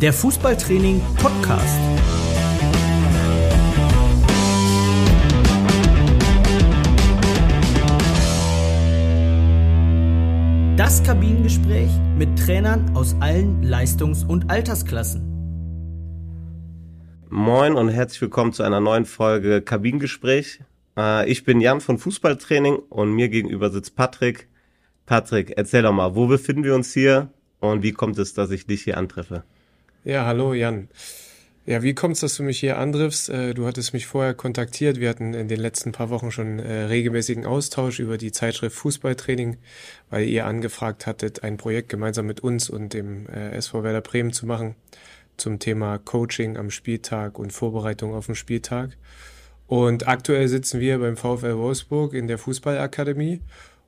der Fußballtraining Podcast. Das Kabinengespräch mit Trainern aus allen Leistungs- und Altersklassen. Moin und herzlich willkommen zu einer neuen Folge Kabinengespräch. Äh, ich bin Jan von Fußballtraining und mir gegenüber sitzt Patrick. Patrick, erzähl doch mal, wo befinden wir uns hier und wie kommt es, dass ich dich hier antreffe? Ja, hallo Jan. Ja, wie kommt es, dass du mich hier antriffst? Äh, du hattest mich vorher kontaktiert. Wir hatten in den letzten paar Wochen schon äh, regelmäßigen Austausch über die Zeitschrift Fußballtraining, weil ihr angefragt hattet, ein Projekt gemeinsam mit uns und dem äh, SV Werder Bremen zu machen zum Thema Coaching am Spieltag und Vorbereitung auf den Spieltag. Und aktuell sitzen wir beim VfL Wolfsburg in der Fußballakademie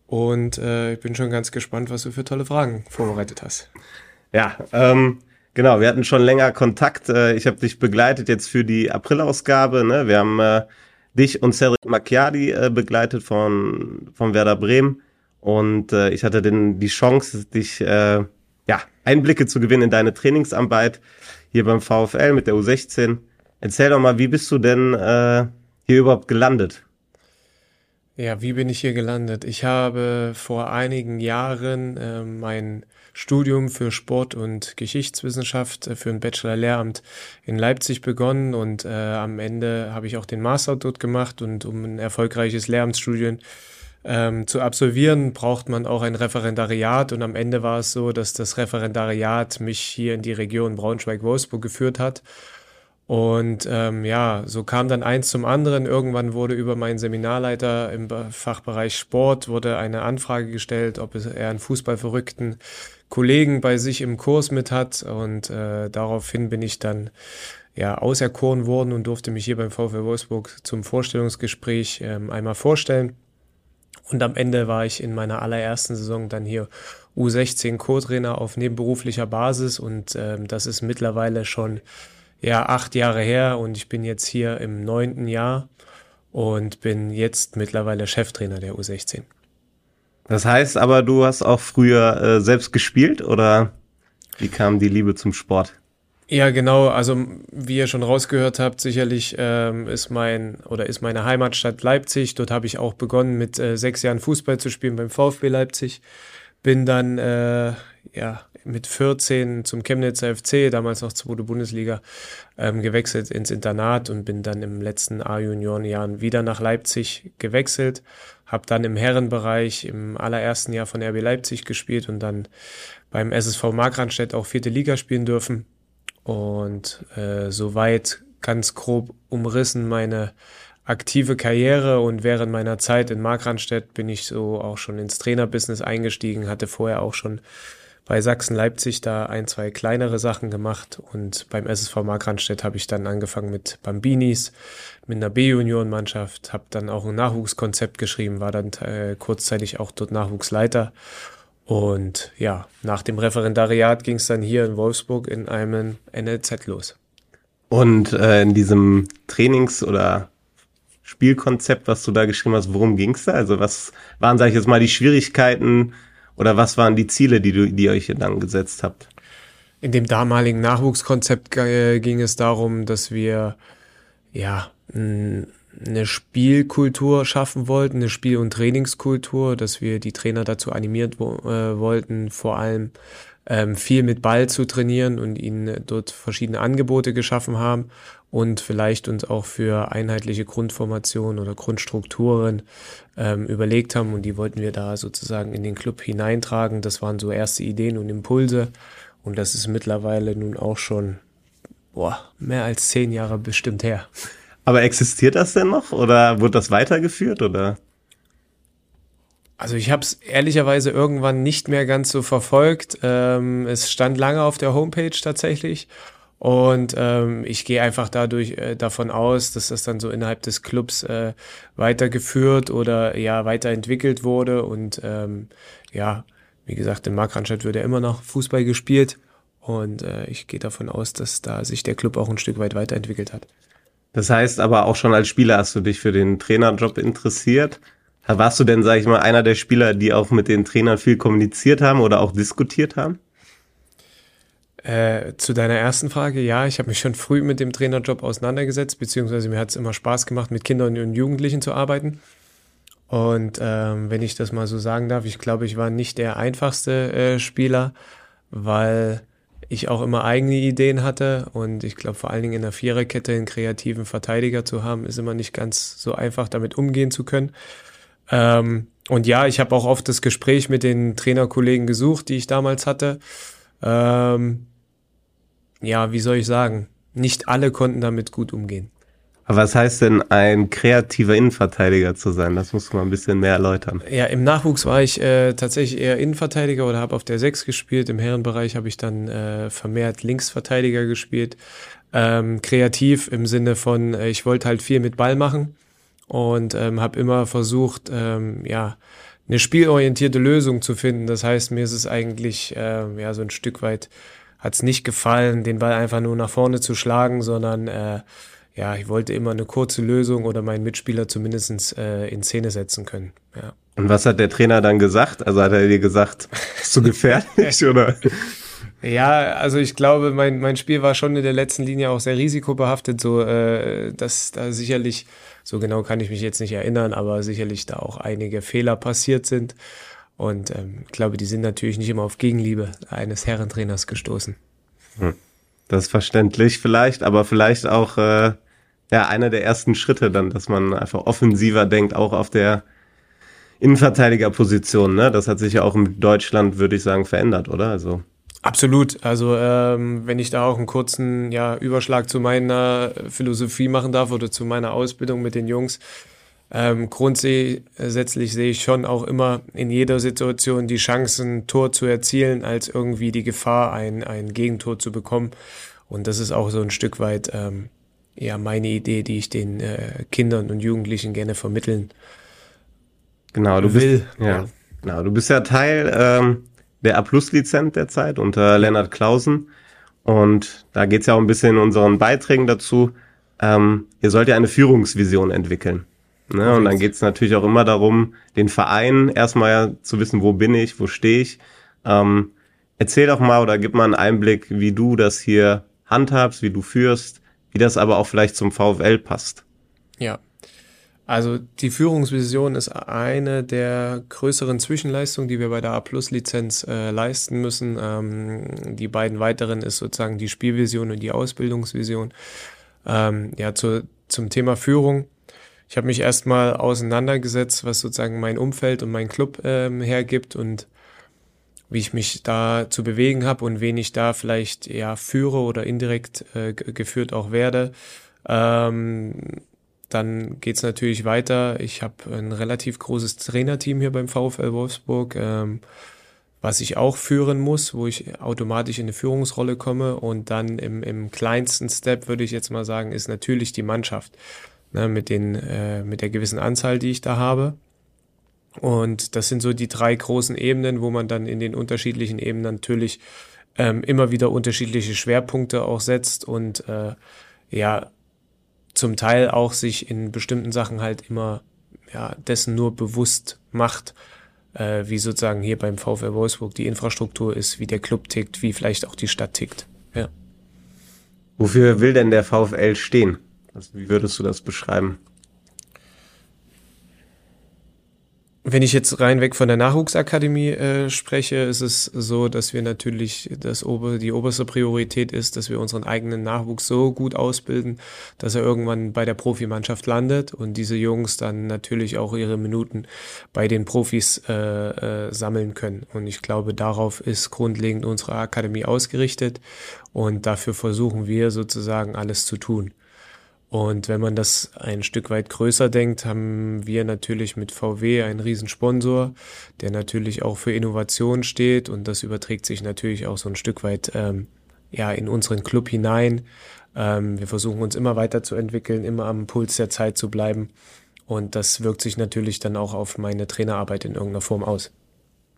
und ich bin schon ganz gespannt, was du für tolle Fragen vorbereitet hast. Ja, ähm, Genau, wir hatten schon länger Kontakt. Äh, ich habe dich begleitet jetzt für die Aprilausgabe. Ne? Wir haben äh, dich und Cedric Macchiadi äh, begleitet von, von Werder Bremen. Und äh, ich hatte den, die Chance, dich äh, ja, Einblicke zu gewinnen in deine Trainingsarbeit hier beim VfL mit der U16. Erzähl doch mal, wie bist du denn äh, hier überhaupt gelandet? Ja, wie bin ich hier gelandet? Ich habe vor einigen Jahren äh, mein Studium für Sport- und Geschichtswissenschaft äh, für ein Bachelor-Lehramt in Leipzig begonnen und äh, am Ende habe ich auch den Master dort gemacht und um ein erfolgreiches Lehramtsstudium ähm, zu absolvieren, braucht man auch ein Referendariat und am Ende war es so, dass das Referendariat mich hier in die Region Braunschweig-Wolfsburg geführt hat. Und ähm, ja, so kam dann eins zum anderen. Irgendwann wurde über meinen Seminarleiter im Fachbereich Sport wurde eine Anfrage gestellt, ob er einen Fußballverrückten Kollegen bei sich im Kurs mit hat. Und äh, daraufhin bin ich dann ja auserkoren worden und durfte mich hier beim VfL Wolfsburg zum Vorstellungsgespräch ähm, einmal vorstellen. Und am Ende war ich in meiner allerersten Saison dann hier U16 Co-Trainer auf nebenberuflicher Basis und ähm, das ist mittlerweile schon ja acht Jahre her und ich bin jetzt hier im neunten Jahr und bin jetzt mittlerweile Cheftrainer der U16. Das heißt aber, du hast auch früher äh, selbst gespielt oder wie kam die Liebe zum Sport? Ja, genau. Also wie ihr schon rausgehört habt, sicherlich ähm, ist mein oder ist meine Heimatstadt Leipzig. Dort habe ich auch begonnen mit äh, sechs Jahren Fußball zu spielen beim VfB Leipzig. Bin dann äh, ja mit 14 zum Chemnitzer FC, damals noch zweite Bundesliga, ähm, gewechselt ins Internat und bin dann im letzten A-Juniorenjahren wieder nach Leipzig gewechselt habe dann im Herrenbereich im allerersten Jahr von RB Leipzig gespielt und dann beim SSV Markranstädt auch vierte Liga spielen dürfen. Und äh, soweit ganz grob umrissen meine aktive Karriere und während meiner Zeit in Markranstädt bin ich so auch schon ins Trainerbusiness eingestiegen, hatte vorher auch schon bei Sachsen-Leipzig da ein, zwei kleinere Sachen gemacht und beim SSV Markranstädt habe ich dann angefangen mit Bambinis, mit einer B-Junioren-Mannschaft, habe dann auch ein Nachwuchskonzept geschrieben, war dann äh, kurzzeitig auch dort Nachwuchsleiter und ja, nach dem Referendariat ging es dann hier in Wolfsburg in einem NLZ los. Und äh, in diesem Trainings- oder Spielkonzept, was du da geschrieben hast, worum ging es da? Also was waren, sag ich jetzt mal, die Schwierigkeiten, oder was waren die Ziele, die, du, die ihr euch dann gesetzt habt? In dem damaligen Nachwuchskonzept äh, ging es darum, dass wir ja eine Spielkultur schaffen wollten, eine Spiel- und Trainingskultur, dass wir die Trainer dazu animiert äh, wollten, vor allem ähm, viel mit Ball zu trainieren und ihnen dort verschiedene Angebote geschaffen haben und vielleicht uns auch für einheitliche Grundformationen oder Grundstrukturen ähm, überlegt haben und die wollten wir da sozusagen in den Club hineintragen. Das waren so erste Ideen und Impulse und das ist mittlerweile nun auch schon boah, mehr als zehn Jahre bestimmt her. Aber existiert das denn noch oder wird das weitergeführt oder? Also ich habe es ehrlicherweise irgendwann nicht mehr ganz so verfolgt. Ähm, es stand lange auf der Homepage tatsächlich. Und ähm, ich gehe einfach dadurch äh, davon aus, dass das dann so innerhalb des Clubs äh, weitergeführt oder ja weiterentwickelt wurde. Und ähm, ja, wie gesagt, in Markranstadt wird ja immer noch Fußball gespielt. Und äh, ich gehe davon aus, dass da sich der Club auch ein Stück weit weiterentwickelt hat. Das heißt aber auch schon als Spieler hast du dich für den Trainerjob interessiert. Warst du denn, sag ich mal, einer der Spieler, die auch mit den Trainern viel kommuniziert haben oder auch diskutiert haben? Äh, zu deiner ersten Frage, ja, ich habe mich schon früh mit dem Trainerjob auseinandergesetzt, beziehungsweise mir hat es immer Spaß gemacht, mit Kindern und Jugendlichen zu arbeiten. Und ähm, wenn ich das mal so sagen darf, ich glaube, ich war nicht der einfachste äh, Spieler, weil ich auch immer eigene Ideen hatte und ich glaube vor allen Dingen in der Viererkette einen kreativen Verteidiger zu haben, ist immer nicht ganz so einfach, damit umgehen zu können. Ähm, und ja, ich habe auch oft das Gespräch mit den Trainerkollegen gesucht, die ich damals hatte. Ähm, ja, wie soll ich sagen? Nicht alle konnten damit gut umgehen. Was heißt denn, ein kreativer Innenverteidiger zu sein? Das musst du mal ein bisschen mehr erläutern. Ja, im Nachwuchs war ich äh, tatsächlich eher Innenverteidiger oder habe auf der Sechs gespielt. Im Herrenbereich habe ich dann äh, vermehrt Linksverteidiger gespielt. Ähm, kreativ im Sinne von, äh, ich wollte halt viel mit Ball machen und ähm, habe immer versucht, ähm, ja, eine spielorientierte Lösung zu finden. Das heißt, mir ist es eigentlich äh, ja so ein Stück weit hat es nicht gefallen, den Ball einfach nur nach vorne zu schlagen, sondern äh, ja, ich wollte immer eine kurze Lösung oder meinen Mitspieler zumindest äh, in Szene setzen können. Ja. Und was hat der Trainer dann gesagt? Also hat er dir gesagt, bist du gefährlich oder? Ja, also ich glaube, mein, mein Spiel war schon in der letzten Linie auch sehr risikobehaftet, so äh, dass da sicherlich, so genau kann ich mich jetzt nicht erinnern, aber sicherlich da auch einige Fehler passiert sind. Und ähm, ich glaube, die sind natürlich nicht immer auf Gegenliebe eines Herrentrainers gestoßen. Hm. Das ist verständlich vielleicht, aber vielleicht auch äh, ja einer der ersten Schritte dann, dass man einfach offensiver denkt, auch auf der Innenverteidigerposition. Ne? Das hat sich ja auch in Deutschland, würde ich sagen, verändert, oder? Also Absolut. Also ähm, wenn ich da auch einen kurzen ja, Überschlag zu meiner Philosophie machen darf oder zu meiner Ausbildung mit den Jungs. Ähm, grundsätzlich sehe ich schon auch immer in jeder Situation die Chancen, Tor zu erzielen, als irgendwie die Gefahr, ein, ein Gegentor zu bekommen. Und das ist auch so ein Stück weit ähm, ja meine Idee, die ich den äh, Kindern und Jugendlichen gerne vermitteln genau, du will. Bist, ja. Genau, du bist ja Teil ähm, der A-Plus-Lizenz derzeit unter Lennart Clausen. Und da geht's ja auch ein bisschen in unseren Beiträgen dazu. Ähm, ihr sollt ja eine Führungsvision entwickeln. Ne? Und dann geht's natürlich auch immer darum, den Verein erstmal ja zu wissen, wo bin ich, wo stehe ich. Ähm, erzähl doch mal oder gib mal einen Einblick, wie du das hier handhabst, wie du führst, wie das aber auch vielleicht zum VfL passt. Ja. Also die Führungsvision ist eine der größeren Zwischenleistungen, die wir bei der A-Plus-Lizenz äh, leisten müssen. Ähm, die beiden weiteren ist sozusagen die Spielvision und die Ausbildungsvision. Ähm, ja, zu, zum Thema Führung. Ich habe mich erstmal auseinandergesetzt, was sozusagen mein Umfeld und mein Club ähm, hergibt und wie ich mich da zu bewegen habe und wen ich da vielleicht ja führe oder indirekt äh, geführt auch werde. Ähm, dann geht's natürlich weiter. Ich habe ein relativ großes Trainerteam hier beim VfL Wolfsburg, ähm, was ich auch führen muss, wo ich automatisch in eine Führungsrolle komme. Und dann im, im kleinsten Step würde ich jetzt mal sagen, ist natürlich die Mannschaft ne, mit, den, äh, mit der gewissen Anzahl, die ich da habe. Und das sind so die drei großen Ebenen, wo man dann in den unterschiedlichen Ebenen natürlich ähm, immer wieder unterschiedliche Schwerpunkte auch setzt und äh, ja, zum Teil auch sich in bestimmten Sachen halt immer ja, dessen nur bewusst macht, äh, wie sozusagen hier beim VfL Wolfsburg die Infrastruktur ist, wie der Club tickt, wie vielleicht auch die Stadt tickt. Ja. Wofür will denn der VfL stehen? Also wie würdest du das beschreiben? Wenn ich jetzt rein weg von der Nachwuchsakademie äh, spreche, ist es so, dass wir natürlich das ober, die oberste Priorität ist, dass wir unseren eigenen Nachwuchs so gut ausbilden, dass er irgendwann bei der Profimannschaft landet und diese Jungs dann natürlich auch ihre Minuten bei den Profis äh, äh, sammeln können. Und ich glaube, darauf ist grundlegend unsere Akademie ausgerichtet und dafür versuchen wir sozusagen alles zu tun. Und wenn man das ein Stück weit größer denkt, haben wir natürlich mit VW einen Riesensponsor, der natürlich auch für Innovation steht und das überträgt sich natürlich auch so ein Stück weit ähm, ja in unseren Club hinein. Ähm, wir versuchen uns immer weiterzuentwickeln, immer am Puls der Zeit zu bleiben und das wirkt sich natürlich dann auch auf meine Trainerarbeit in irgendeiner Form aus.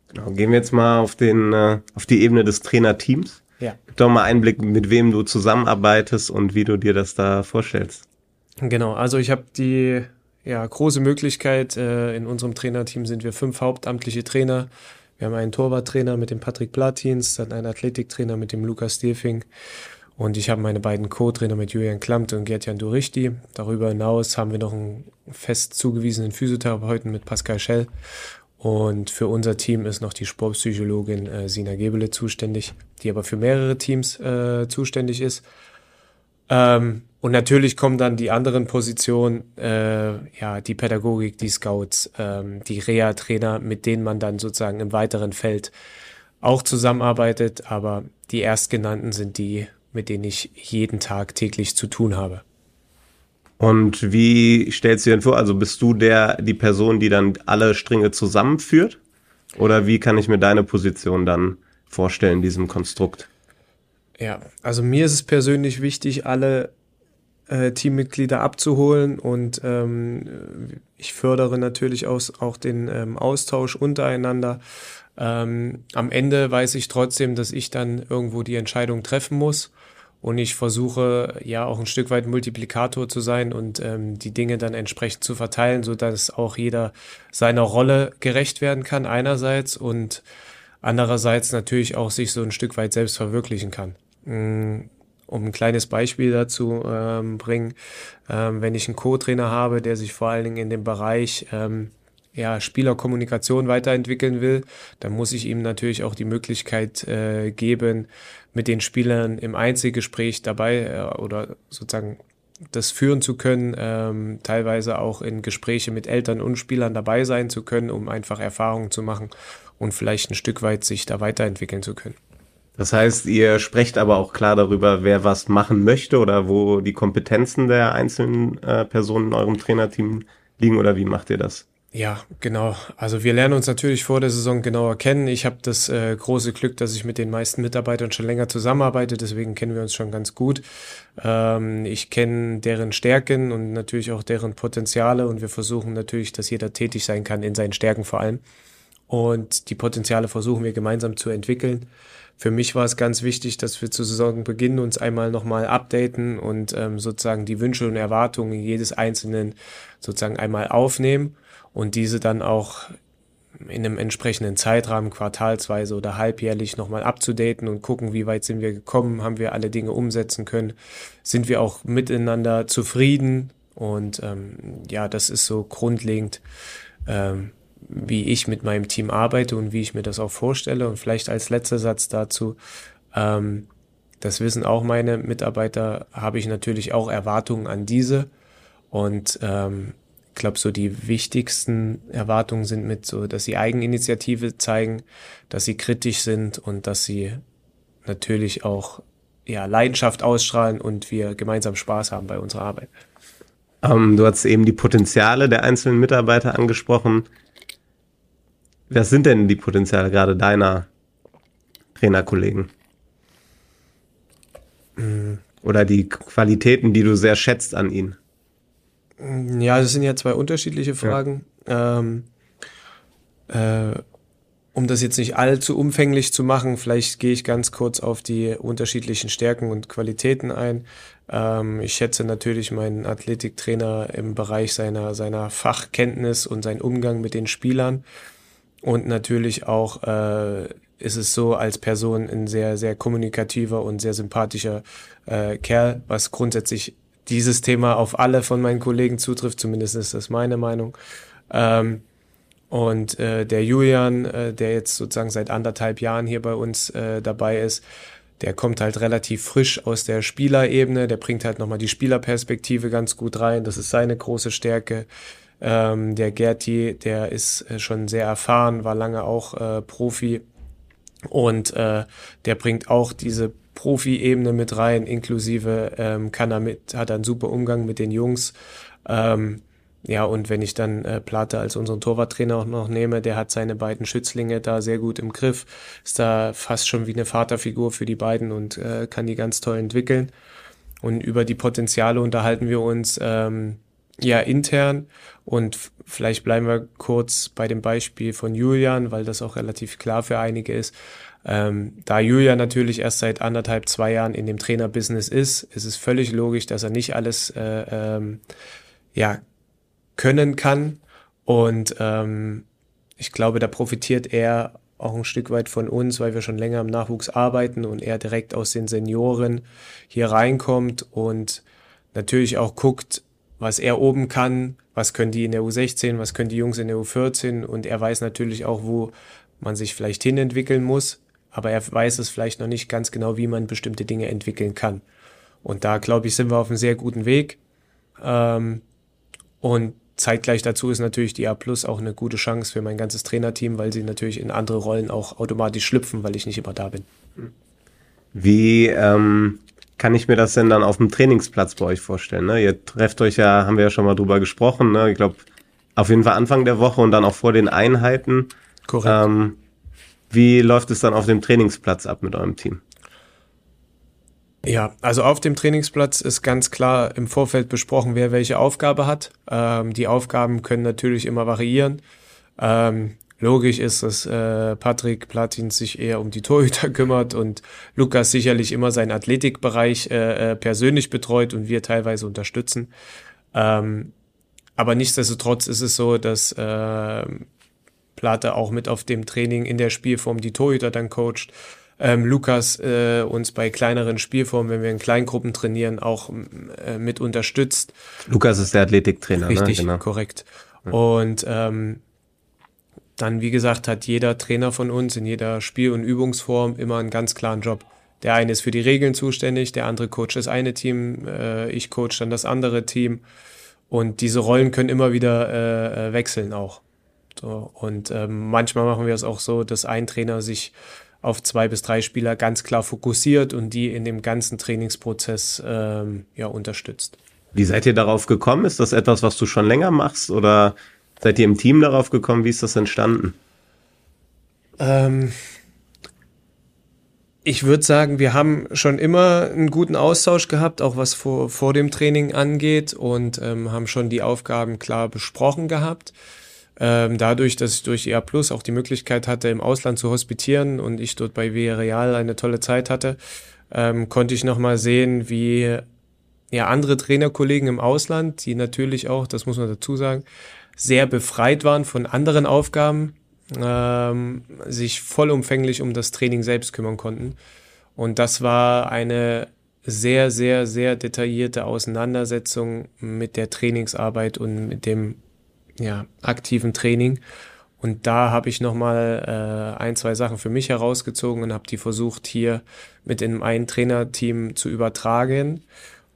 Genau, gehen wir jetzt mal auf den äh, auf die Ebene des Trainerteams. Ja. Gib doch mal Einblick, mit wem du zusammenarbeitest und wie du dir das da vorstellst. Genau, also ich habe die ja, große Möglichkeit, äh, in unserem Trainerteam sind wir fünf hauptamtliche Trainer. Wir haben einen Torwarttrainer mit dem Patrick Platins, dann einen Athletiktrainer mit dem Lukas Stierfing und ich habe meine beiden Co-Trainer mit Julian Klamt und Gertjan Durichti. Darüber hinaus haben wir noch einen fest zugewiesenen Physiotherapeuten mit Pascal Schell und für unser Team ist noch die Sportpsychologin äh, Sina Gebele zuständig, die aber für mehrere Teams äh, zuständig ist. Ähm, und natürlich kommen dann die anderen Positionen, äh, ja, die Pädagogik, die Scouts, ähm, die Reha-Trainer, mit denen man dann sozusagen im weiteren Feld auch zusammenarbeitet. Aber die erstgenannten sind die, mit denen ich jeden Tag täglich zu tun habe. Und wie stellst du dir denn vor? Also bist du der, die Person, die dann alle Stränge zusammenführt? Oder wie kann ich mir deine Position dann vorstellen in diesem Konstrukt? Ja, also mir ist es persönlich wichtig, alle äh, Teammitglieder abzuholen und ähm, ich fördere natürlich auch, auch den ähm, Austausch untereinander. Ähm, am Ende weiß ich trotzdem, dass ich dann irgendwo die Entscheidung treffen muss und ich versuche ja auch ein Stück weit Multiplikator zu sein und ähm, die Dinge dann entsprechend zu verteilen, so dass auch jeder seiner Rolle gerecht werden kann einerseits und andererseits natürlich auch sich so ein Stück weit selbst verwirklichen kann. Mm, um ein kleines Beispiel dazu ähm, bringen, ähm, wenn ich einen Co-Trainer habe, der sich vor allen Dingen in dem Bereich ähm, ja, Spielerkommunikation weiterentwickeln will, dann muss ich ihm natürlich auch die Möglichkeit äh, geben, mit den Spielern im Einzelgespräch dabei äh, oder sozusagen das führen zu können, ähm, teilweise auch in Gespräche mit Eltern und Spielern dabei sein zu können, um einfach Erfahrungen zu machen und vielleicht ein Stück weit sich da weiterentwickeln zu können. Das heißt, ihr sprecht aber auch klar darüber, wer was machen möchte oder wo die Kompetenzen der einzelnen äh, Personen in eurem Trainerteam liegen oder wie macht ihr das? Ja, genau. Also wir lernen uns natürlich vor der Saison genauer kennen. Ich habe das äh, große Glück, dass ich mit den meisten Mitarbeitern schon länger zusammenarbeite, deswegen kennen wir uns schon ganz gut. Ähm, ich kenne deren Stärken und natürlich auch deren Potenziale und wir versuchen natürlich, dass jeder tätig sein kann in seinen Stärken vor allem. Und die Potenziale versuchen wir gemeinsam zu entwickeln. Für mich war es ganz wichtig, dass wir zu Saisonbeginn uns einmal nochmal updaten und ähm, sozusagen die Wünsche und Erwartungen jedes Einzelnen sozusagen einmal aufnehmen und diese dann auch in einem entsprechenden Zeitrahmen, quartalsweise oder halbjährlich nochmal abzudaten und gucken, wie weit sind wir gekommen, haben wir alle Dinge umsetzen können, sind wir auch miteinander zufrieden. Und ähm, ja, das ist so grundlegend, ähm, wie ich mit meinem Team arbeite und wie ich mir das auch vorstelle. Und vielleicht als letzter Satz dazu, ähm, das wissen auch meine Mitarbeiter, habe ich natürlich auch Erwartungen an diese. Und ähm, ich glaube, so die wichtigsten Erwartungen sind mit so, dass sie Eigeninitiative zeigen, dass sie kritisch sind und dass sie natürlich auch ja, Leidenschaft ausstrahlen und wir gemeinsam Spaß haben bei unserer Arbeit. Ähm, du hast eben die Potenziale der einzelnen Mitarbeiter angesprochen. Was sind denn die Potenziale gerade deiner Trainerkollegen? Mhm. Oder die Qualitäten, die du sehr schätzt an ihnen? Ja, das sind ja zwei unterschiedliche Fragen. Ja. Ähm, äh, um das jetzt nicht allzu umfänglich zu machen, vielleicht gehe ich ganz kurz auf die unterschiedlichen Stärken und Qualitäten ein. Ähm, ich schätze natürlich meinen Athletiktrainer im Bereich seiner, seiner Fachkenntnis und seinen Umgang mit den Spielern. Und natürlich auch äh, ist es so als Person ein sehr, sehr kommunikativer und sehr sympathischer äh, Kerl, was grundsätzlich dieses Thema auf alle von meinen Kollegen zutrifft, zumindest ist das meine Meinung. Ähm, und äh, der Julian, äh, der jetzt sozusagen seit anderthalb Jahren hier bei uns äh, dabei ist, der kommt halt relativ frisch aus der Spielerebene, der bringt halt nochmal die Spielerperspektive ganz gut rein, das ist seine große Stärke. Ähm, der Gerti, der ist äh, schon sehr erfahren, war lange auch äh, Profi und äh, der bringt auch diese Profi-Ebene mit rein, inklusive ähm, kann er mit, hat einen super Umgang mit den Jungs. Ähm, ja, und wenn ich dann äh, Plate als unseren Torwarttrainer auch noch nehme, der hat seine beiden Schützlinge da sehr gut im Griff, ist da fast schon wie eine Vaterfigur für die beiden und äh, kann die ganz toll entwickeln. Und über die Potenziale unterhalten wir uns ähm, ja intern und vielleicht bleiben wir kurz bei dem Beispiel von Julian, weil das auch relativ klar für einige ist. Ähm, da Julia natürlich erst seit anderthalb, zwei Jahren in dem Trainerbusiness ist, ist es völlig logisch, dass er nicht alles äh, ähm, ja, können kann. Und ähm, ich glaube, da profitiert er auch ein Stück weit von uns, weil wir schon länger im Nachwuchs arbeiten und er direkt aus den Senioren hier reinkommt und natürlich auch guckt, was er oben kann, was können die in der U16, was können die Jungs in der U14 und er weiß natürlich auch, wo man sich vielleicht hinentwickeln muss, aber er weiß es vielleicht noch nicht ganz genau, wie man bestimmte Dinge entwickeln kann. Und da, glaube ich, sind wir auf einem sehr guten Weg. Ähm, und zeitgleich dazu ist natürlich die A Plus auch eine gute Chance für mein ganzes Trainerteam, weil sie natürlich in andere Rollen auch automatisch schlüpfen, weil ich nicht immer da bin. Wie ähm, kann ich mir das denn dann auf dem Trainingsplatz bei euch vorstellen? Ne? Ihr trefft euch ja, haben wir ja schon mal drüber gesprochen. Ne? Ich glaube, auf jeden Fall Anfang der Woche und dann auch vor den Einheiten. Korrekt. Ähm, wie läuft es dann auf dem Trainingsplatz ab mit eurem Team? Ja, also auf dem Trainingsplatz ist ganz klar im Vorfeld besprochen, wer welche Aufgabe hat. Ähm, die Aufgaben können natürlich immer variieren. Ähm, logisch ist, dass äh, Patrick Platin sich eher um die Torhüter kümmert und Lukas sicherlich immer seinen Athletikbereich äh, äh, persönlich betreut und wir teilweise unterstützen. Ähm, aber nichtsdestotrotz ist es so, dass äh, Plate auch mit auf dem Training in der Spielform die Torhüter dann coacht ähm, Lukas äh, uns bei kleineren Spielformen, wenn wir in Kleingruppen trainieren, auch äh, mit unterstützt. Lukas ist der Athletiktrainer, Richtig, ne? genau. korrekt. Ja. Und ähm, dann, wie gesagt, hat jeder Trainer von uns in jeder Spiel- und Übungsform immer einen ganz klaren Job. Der eine ist für die Regeln zuständig, der andere coacht das eine Team, äh, ich coach dann das andere Team. Und diese Rollen können immer wieder äh, äh wechseln auch. So, und ähm, manchmal machen wir es auch so, dass ein Trainer sich auf zwei bis drei Spieler ganz klar fokussiert und die in dem ganzen Trainingsprozess ähm, ja, unterstützt. Wie seid ihr darauf gekommen? Ist das etwas, was du schon länger machst oder seid ihr im Team darauf gekommen? Wie ist das entstanden? Ähm, ich würde sagen, wir haben schon immer einen guten Austausch gehabt, auch was vor, vor dem Training angeht und ähm, haben schon die Aufgaben klar besprochen gehabt. Ähm, dadurch, dass ich durch EA Plus auch die Möglichkeit hatte, im Ausland zu hospitieren und ich dort bei Villarreal eine tolle Zeit hatte, ähm, konnte ich nochmal sehen, wie ja andere Trainerkollegen im Ausland, die natürlich auch, das muss man dazu sagen, sehr befreit waren von anderen Aufgaben, ähm, sich vollumfänglich um das Training selbst kümmern konnten. Und das war eine sehr, sehr, sehr detaillierte Auseinandersetzung mit der Trainingsarbeit und mit dem ja, aktiven Training. Und da habe ich nochmal äh, ein, zwei Sachen für mich herausgezogen und habe die versucht, hier mit in ein Trainerteam zu übertragen.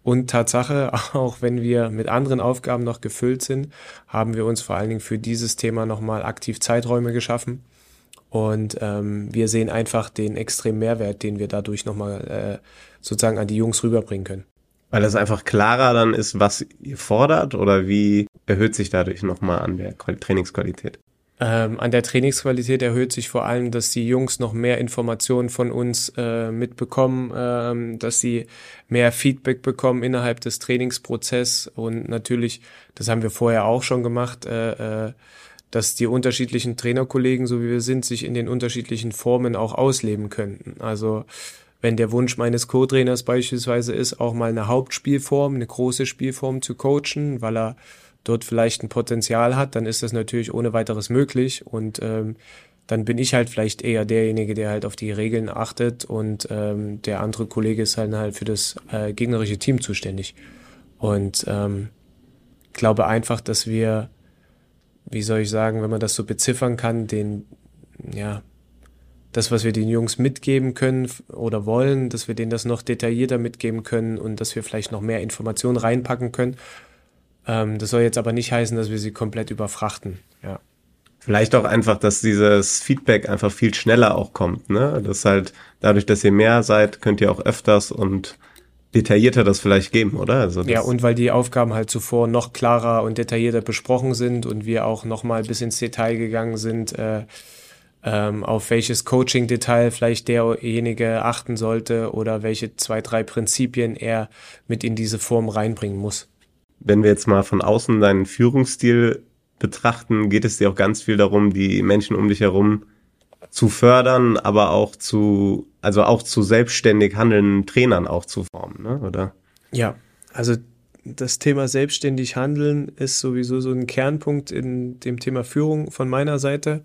Und Tatsache, auch wenn wir mit anderen Aufgaben noch gefüllt sind, haben wir uns vor allen Dingen für dieses Thema nochmal aktiv Zeiträume geschaffen. Und ähm, wir sehen einfach den extremen Mehrwert, den wir dadurch nochmal äh, sozusagen an die Jungs rüberbringen können. Weil das einfach klarer dann ist, was ihr fordert oder wie erhöht sich dadurch nochmal an der Trainingsqualität? Ähm, an der Trainingsqualität erhöht sich vor allem, dass die Jungs noch mehr Informationen von uns äh, mitbekommen, ähm, dass sie mehr Feedback bekommen innerhalb des Trainingsprozesses und natürlich, das haben wir vorher auch schon gemacht, äh, äh, dass die unterschiedlichen Trainerkollegen, so wie wir sind, sich in den unterschiedlichen Formen auch ausleben könnten. Also wenn der Wunsch meines Co-Trainers beispielsweise ist, auch mal eine Hauptspielform, eine große Spielform zu coachen, weil er dort vielleicht ein Potenzial hat, dann ist das natürlich ohne weiteres möglich und ähm, dann bin ich halt vielleicht eher derjenige, der halt auf die Regeln achtet und ähm, der andere Kollege ist halt halt für das äh, gegnerische Team zuständig. Und ähm, glaube einfach, dass wir, wie soll ich sagen, wenn man das so beziffern kann, den, ja, das, was wir den Jungs mitgeben können oder wollen, dass wir denen das noch detaillierter mitgeben können und dass wir vielleicht noch mehr Informationen reinpacken können. Ähm, das soll jetzt aber nicht heißen, dass wir sie komplett überfrachten. Ja. Vielleicht auch einfach, dass dieses Feedback einfach viel schneller auch kommt, ne? Das halt dadurch, dass ihr mehr seid, könnt ihr auch öfters und detaillierter das vielleicht geben, oder? Also ja, und weil die Aufgaben halt zuvor noch klarer und detaillierter besprochen sind und wir auch noch mal bis ins Detail gegangen sind, äh, ähm, auf welches Coaching-Detail vielleicht derjenige achten sollte oder welche zwei, drei Prinzipien er mit in diese Form reinbringen muss. Wenn wir jetzt mal von außen deinen Führungsstil betrachten, geht es dir auch ganz viel darum, die Menschen um dich herum zu fördern, aber auch zu, also auch zu selbstständig handelnden Trainern auch zu formen, ne? oder? Ja, also das Thema selbstständig handeln ist sowieso so ein Kernpunkt in dem Thema Führung von meiner Seite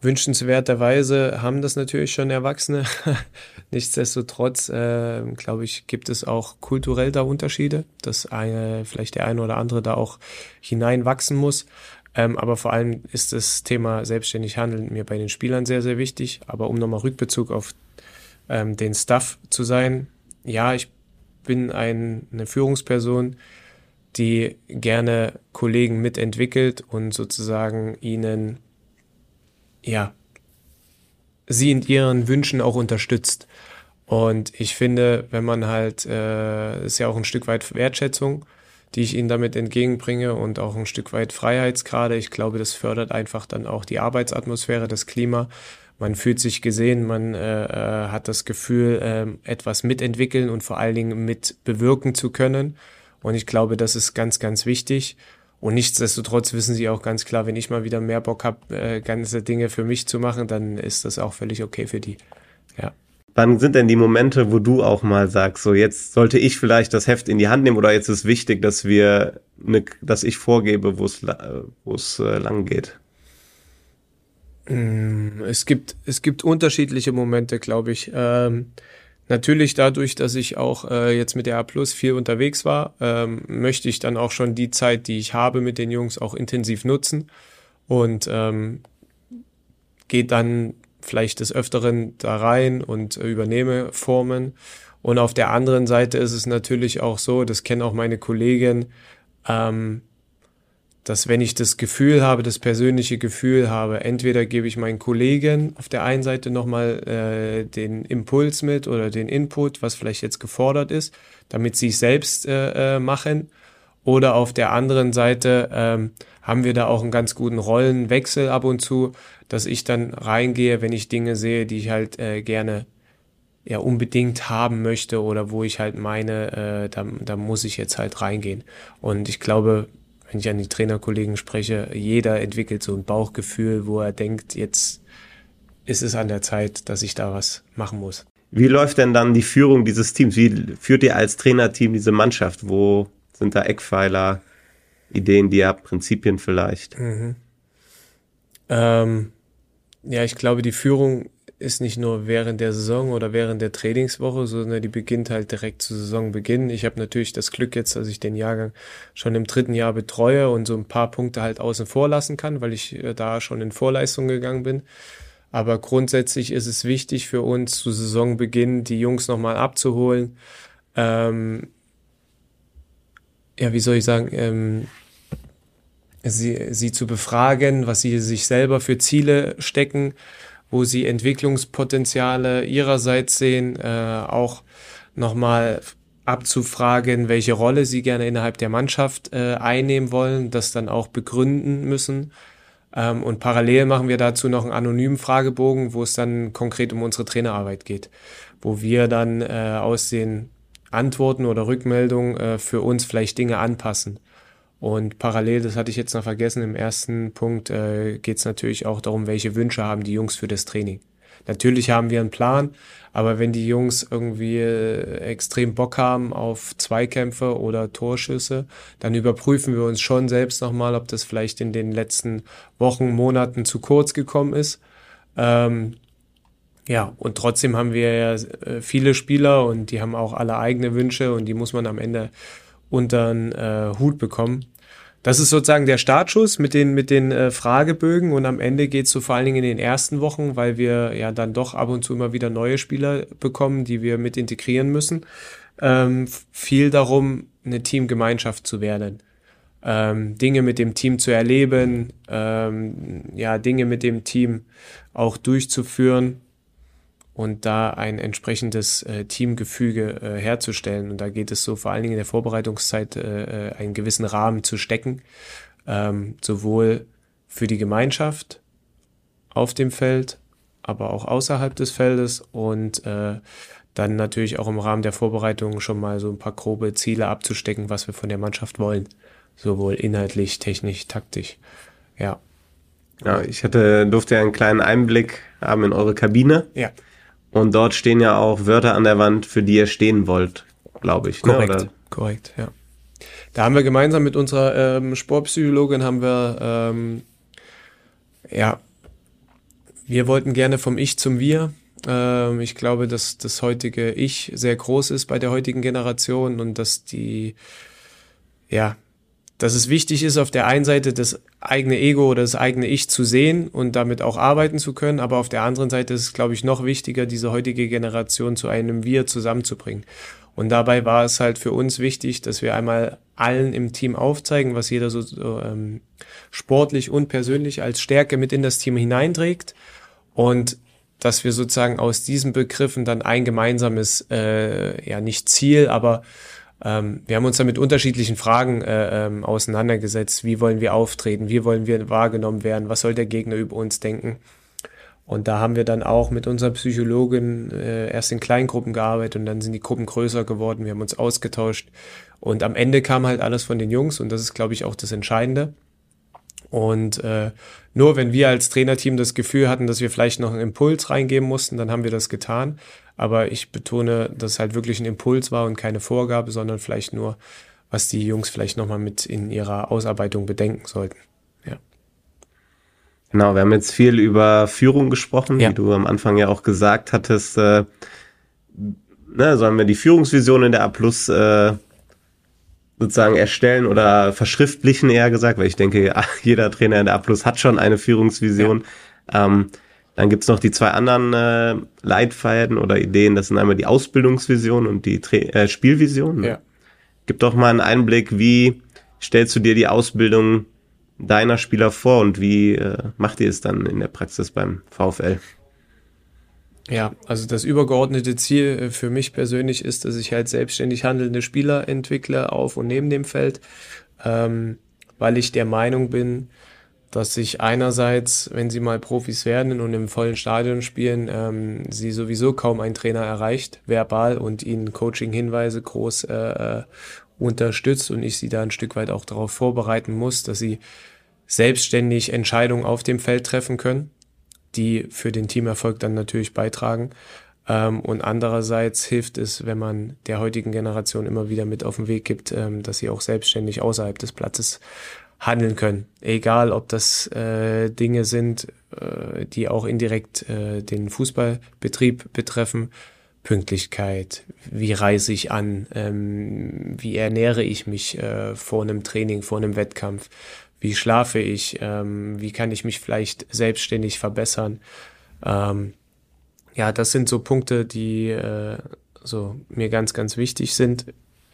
Wünschenswerterweise haben das natürlich schon Erwachsene. Nichtsdestotrotz, äh, glaube ich, gibt es auch kulturell da Unterschiede, dass eine, vielleicht der eine oder andere da auch hineinwachsen muss. Ähm, aber vor allem ist das Thema selbstständig handeln mir bei den Spielern sehr, sehr wichtig. Aber um nochmal Rückbezug auf ähm, den Staff zu sein, ja, ich bin ein, eine Führungsperson, die gerne Kollegen mitentwickelt und sozusagen ihnen ja, sie in ihren Wünschen auch unterstützt. Und ich finde, wenn man halt, äh, ist ja auch ein Stück weit Wertschätzung, die ich ihnen damit entgegenbringe und auch ein Stück weit Freiheitsgrade. Ich glaube, das fördert einfach dann auch die Arbeitsatmosphäre, das Klima. Man fühlt sich gesehen, man äh, äh hat das Gefühl, äh, etwas mitentwickeln und vor allen Dingen mit bewirken zu können. Und ich glaube, das ist ganz, ganz wichtig. Und nichtsdestotrotz wissen sie auch ganz klar, wenn ich mal wieder mehr Bock habe, äh, ganze Dinge für mich zu machen, dann ist das auch völlig okay für die. Ja. Wann sind denn die Momente, wo du auch mal sagst, so jetzt sollte ich vielleicht das Heft in die Hand nehmen oder jetzt ist wichtig, dass wir, ne, dass ich vorgebe, wo es wo es äh, lang geht? Mm, es gibt es gibt unterschiedliche Momente, glaube ich. Ähm, Natürlich dadurch, dass ich auch äh, jetzt mit der A Plus viel unterwegs war, ähm, möchte ich dann auch schon die Zeit, die ich habe mit den Jungs, auch intensiv nutzen und ähm, geht dann vielleicht des Öfteren da rein und äh, übernehme Formen. Und auf der anderen Seite ist es natürlich auch so, das kennen auch meine Kollegen, ähm, dass wenn ich das Gefühl habe, das persönliche Gefühl habe, entweder gebe ich meinen Kollegen auf der einen Seite nochmal äh, den Impuls mit oder den Input, was vielleicht jetzt gefordert ist, damit sie es selbst äh, äh, machen. Oder auf der anderen Seite ähm, haben wir da auch einen ganz guten Rollenwechsel ab und zu, dass ich dann reingehe, wenn ich Dinge sehe, die ich halt äh, gerne ja unbedingt haben möchte oder wo ich halt meine, äh, da, da muss ich jetzt halt reingehen. Und ich glaube, wenn ich an die Trainerkollegen spreche, jeder entwickelt so ein Bauchgefühl, wo er denkt, jetzt ist es an der Zeit, dass ich da was machen muss. Wie läuft denn dann die Führung dieses Teams? Wie führt ihr als Trainerteam diese Mannschaft? Wo sind da Eckpfeiler, Ideen, die ihr habt, Prinzipien vielleicht? Mhm. Ähm, ja, ich glaube, die Führung ist nicht nur während der Saison oder während der Trainingswoche, sondern die beginnt halt direkt zu Saisonbeginn. Ich habe natürlich das Glück jetzt, dass ich den Jahrgang schon im dritten Jahr betreue und so ein paar Punkte halt außen vor lassen kann, weil ich äh, da schon in Vorleistung gegangen bin. Aber grundsätzlich ist es wichtig für uns, zu Saisonbeginn die Jungs nochmal abzuholen. Ähm, ja, wie soll ich sagen, ähm, sie, sie zu befragen, was sie sich selber für Ziele stecken wo sie Entwicklungspotenziale ihrerseits sehen, äh, auch nochmal abzufragen, welche Rolle sie gerne innerhalb der Mannschaft äh, einnehmen wollen, das dann auch begründen müssen. Ähm, und parallel machen wir dazu noch einen anonymen Fragebogen, wo es dann konkret um unsere Trainerarbeit geht, wo wir dann äh, aus den Antworten oder Rückmeldungen äh, für uns vielleicht Dinge anpassen. Und parallel, das hatte ich jetzt noch vergessen, im ersten Punkt äh, geht es natürlich auch darum, welche Wünsche haben die Jungs für das Training. Natürlich haben wir einen Plan, aber wenn die Jungs irgendwie äh, extrem Bock haben auf Zweikämpfe oder Torschüsse, dann überprüfen wir uns schon selbst nochmal, ob das vielleicht in den letzten Wochen, Monaten zu kurz gekommen ist. Ähm, ja, und trotzdem haben wir ja äh, viele Spieler und die haben auch alle eigene Wünsche und die muss man am Ende unter den äh, Hut bekommen. Das ist sozusagen der Startschuss mit den, mit den äh, Fragebögen und am Ende geht es so vor allen Dingen in den ersten Wochen, weil wir ja dann doch ab und zu immer wieder neue Spieler bekommen, die wir mit integrieren müssen, ähm, viel darum, eine Teamgemeinschaft zu werden. Ähm, Dinge mit dem Team zu erleben, ähm, ja, Dinge mit dem Team auch durchzuführen und da ein entsprechendes äh, Teamgefüge äh, herzustellen. Und da geht es so vor allen Dingen in der Vorbereitungszeit äh, äh, einen gewissen Rahmen zu stecken, ähm, sowohl für die Gemeinschaft auf dem Feld, aber auch außerhalb des Feldes und äh, dann natürlich auch im Rahmen der Vorbereitung schon mal so ein paar grobe Ziele abzustecken, was wir von der Mannschaft wollen, sowohl inhaltlich, technisch, taktisch. Ja. Ja, ich hatte, durfte ja einen kleinen Einblick haben in eure Kabine. Ja. Und dort stehen ja auch Wörter an der Wand, für die ihr stehen wollt, glaube ich. Ne? Korrekt, ne? korrekt, ja. Da haben wir gemeinsam mit unserer ähm, Sportpsychologin haben wir ähm, ja Wir wollten gerne vom Ich zum Wir. Ähm, ich glaube, dass das heutige Ich sehr groß ist bei der heutigen Generation und dass die, ja, dass es wichtig ist, auf der einen Seite das eigene Ego oder das eigene Ich zu sehen und damit auch arbeiten zu können, aber auf der anderen Seite ist es, glaube ich, noch wichtiger, diese heutige Generation zu einem Wir zusammenzubringen. Und dabei war es halt für uns wichtig, dass wir einmal allen im Team aufzeigen, was jeder so, so ähm, sportlich und persönlich als Stärke mit in das Team hineinträgt und dass wir sozusagen aus diesen Begriffen dann ein gemeinsames, äh, ja nicht Ziel, aber ähm, wir haben uns dann mit unterschiedlichen Fragen äh, ähm, auseinandergesetzt. Wie wollen wir auftreten? Wie wollen wir wahrgenommen werden? Was soll der Gegner über uns denken? Und da haben wir dann auch mit unserer Psychologin äh, erst in Kleingruppen gearbeitet und dann sind die Gruppen größer geworden. Wir haben uns ausgetauscht und am Ende kam halt alles von den Jungs und das ist, glaube ich, auch das Entscheidende. Und äh, nur wenn wir als Trainerteam das Gefühl hatten, dass wir vielleicht noch einen Impuls reingeben mussten, dann haben wir das getan. Aber ich betone, dass es halt wirklich ein Impuls war und keine Vorgabe, sondern vielleicht nur, was die Jungs vielleicht nochmal mit in ihrer Ausarbeitung bedenken sollten. Ja. Genau, wir haben jetzt viel über Führung gesprochen, ja. wie du am Anfang ja auch gesagt hattest. Äh, ne, sollen wir die Führungsvision in der A Plus äh, sozusagen erstellen oder verschriftlichen eher gesagt, weil ich denke, jeder Trainer in der A Plus hat schon eine Führungsvision. Ja. Ähm, dann gibt's noch die zwei anderen äh, Leitfäden oder Ideen. Das sind einmal die Ausbildungsvision und die Tra äh, Spielvision. Ja. Gib doch mal einen Einblick, wie stellst du dir die Ausbildung deiner Spieler vor und wie äh, macht ihr es dann in der Praxis beim VfL? Ja, also das übergeordnete Ziel äh, für mich persönlich ist, dass ich halt selbstständig handelnde Spieler entwickle auf und neben dem Feld, ähm, weil ich der Meinung bin, dass sich einerseits, wenn sie mal Profis werden und im vollen Stadion spielen, ähm, sie sowieso kaum ein Trainer erreicht, verbal und ihnen Coaching-Hinweise groß äh, äh, unterstützt und ich sie da ein Stück weit auch darauf vorbereiten muss, dass sie selbstständig Entscheidungen auf dem Feld treffen können die für den Teamerfolg dann natürlich beitragen. Ähm, und andererseits hilft es, wenn man der heutigen Generation immer wieder mit auf den Weg gibt, ähm, dass sie auch selbstständig außerhalb des Platzes handeln können. Egal, ob das äh, Dinge sind, äh, die auch indirekt äh, den Fußballbetrieb betreffen. Pünktlichkeit, wie reise ich an, ähm, wie ernähre ich mich äh, vor einem Training, vor einem Wettkampf, wie schlafe ich, ähm, wie kann ich mich vielleicht selbstständig verbessern. Ähm, ja, das sind so Punkte, die äh, so mir ganz, ganz wichtig sind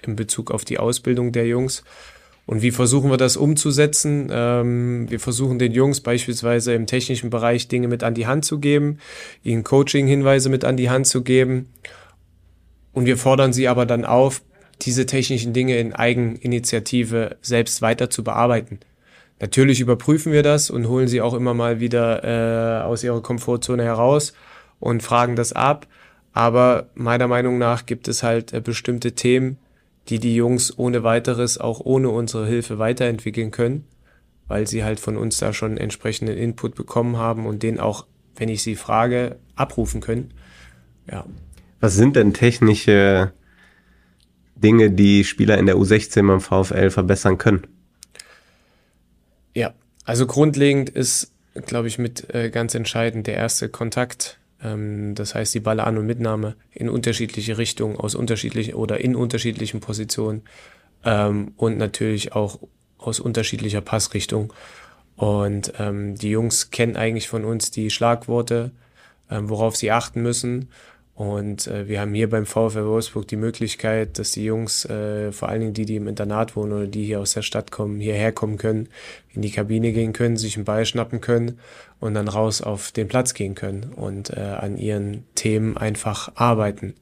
in Bezug auf die Ausbildung der Jungs. Und wie versuchen wir das umzusetzen? Ähm, wir versuchen den Jungs beispielsweise im technischen Bereich Dinge mit an die Hand zu geben, ihnen Coaching-Hinweise mit an die Hand zu geben. Und wir fordern sie aber dann auf, diese technischen Dinge in Eigeninitiative selbst weiter zu bearbeiten. Natürlich überprüfen wir das und holen sie auch immer mal wieder äh, aus ihrer Komfortzone heraus und fragen das ab. Aber meiner Meinung nach gibt es halt äh, bestimmte Themen, die die Jungs ohne weiteres auch ohne unsere Hilfe weiterentwickeln können, weil sie halt von uns da schon entsprechenden Input bekommen haben und den auch, wenn ich sie frage, abrufen können. Ja. Was sind denn technische Dinge, die Spieler in der U16 beim VfL verbessern können? Ja, also grundlegend ist, glaube ich, mit äh, ganz entscheidend der erste Kontakt. Ähm, das heißt, die Balle an und Mitnahme in unterschiedliche Richtungen, aus unterschiedlichen oder in unterschiedlichen Positionen ähm, und natürlich auch aus unterschiedlicher Passrichtung. Und ähm, die Jungs kennen eigentlich von uns die Schlagworte, ähm, worauf sie achten müssen. Und äh, wir haben hier beim VfL Wolfsburg die Möglichkeit, dass die Jungs, äh, vor allen Dingen die, die im Internat wohnen oder die hier aus der Stadt kommen, hierher kommen können, in die Kabine gehen können, sich einen Ball schnappen können und dann raus auf den Platz gehen können und äh, an ihren Themen einfach arbeiten.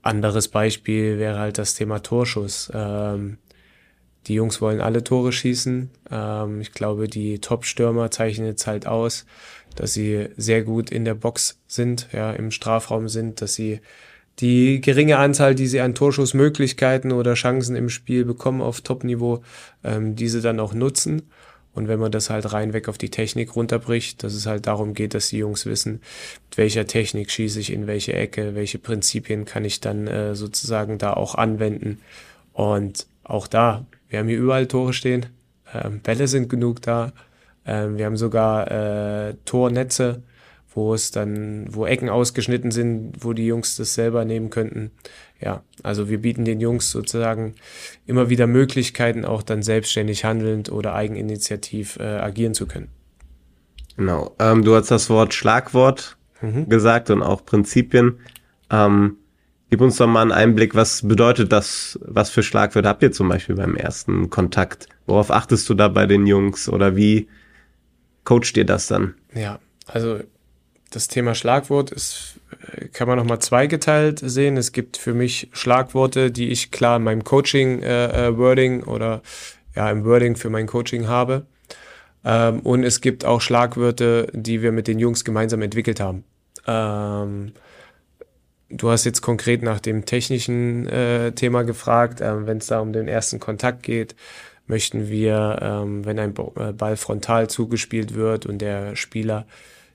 Anderes Beispiel wäre halt das Thema Torschuss. Ähm, die Jungs wollen alle Tore schießen. Ähm, ich glaube, die Top-Stürmer zeichnen jetzt halt aus, dass sie sehr gut in der Box sind, ja, im Strafraum sind, dass sie die geringe Anzahl, die sie an Torschussmöglichkeiten oder Chancen im Spiel bekommen auf Top-Niveau, ähm, diese dann auch nutzen. Und wenn man das halt reinweg auf die Technik runterbricht, dass es halt darum geht, dass die Jungs wissen, mit welcher Technik schieße ich in welche Ecke, welche Prinzipien kann ich dann äh, sozusagen da auch anwenden. Und auch da, wir haben hier überall Tore stehen, ähm, Bälle sind genug da, wir haben sogar äh, Tornetze, wo es dann, wo Ecken ausgeschnitten sind, wo die Jungs das selber nehmen könnten. Ja, also wir bieten den Jungs sozusagen immer wieder Möglichkeiten, auch dann selbstständig handelnd oder eigeninitiativ äh, agieren zu können. Genau. Ähm, du hast das Wort Schlagwort mhm. gesagt und auch Prinzipien. Ähm, gib uns doch mal einen Einblick, was bedeutet das, was für Schlagwörter habt ihr zum Beispiel beim ersten Kontakt? Worauf achtest du da bei den Jungs oder wie coacht ihr das dann? Ja, also das Thema Schlagwort ist, äh, kann man nochmal zweigeteilt sehen. Es gibt für mich Schlagworte, die ich klar in meinem Coaching-Wording äh, äh oder ja, im Wording für mein Coaching habe. Ähm, und es gibt auch Schlagwörter, die wir mit den Jungs gemeinsam entwickelt haben. Ähm, du hast jetzt konkret nach dem technischen äh, Thema gefragt. Ähm, Wenn es da um den ersten Kontakt geht, möchten wir, ähm, wenn ein äh, Ball frontal zugespielt wird und der Spieler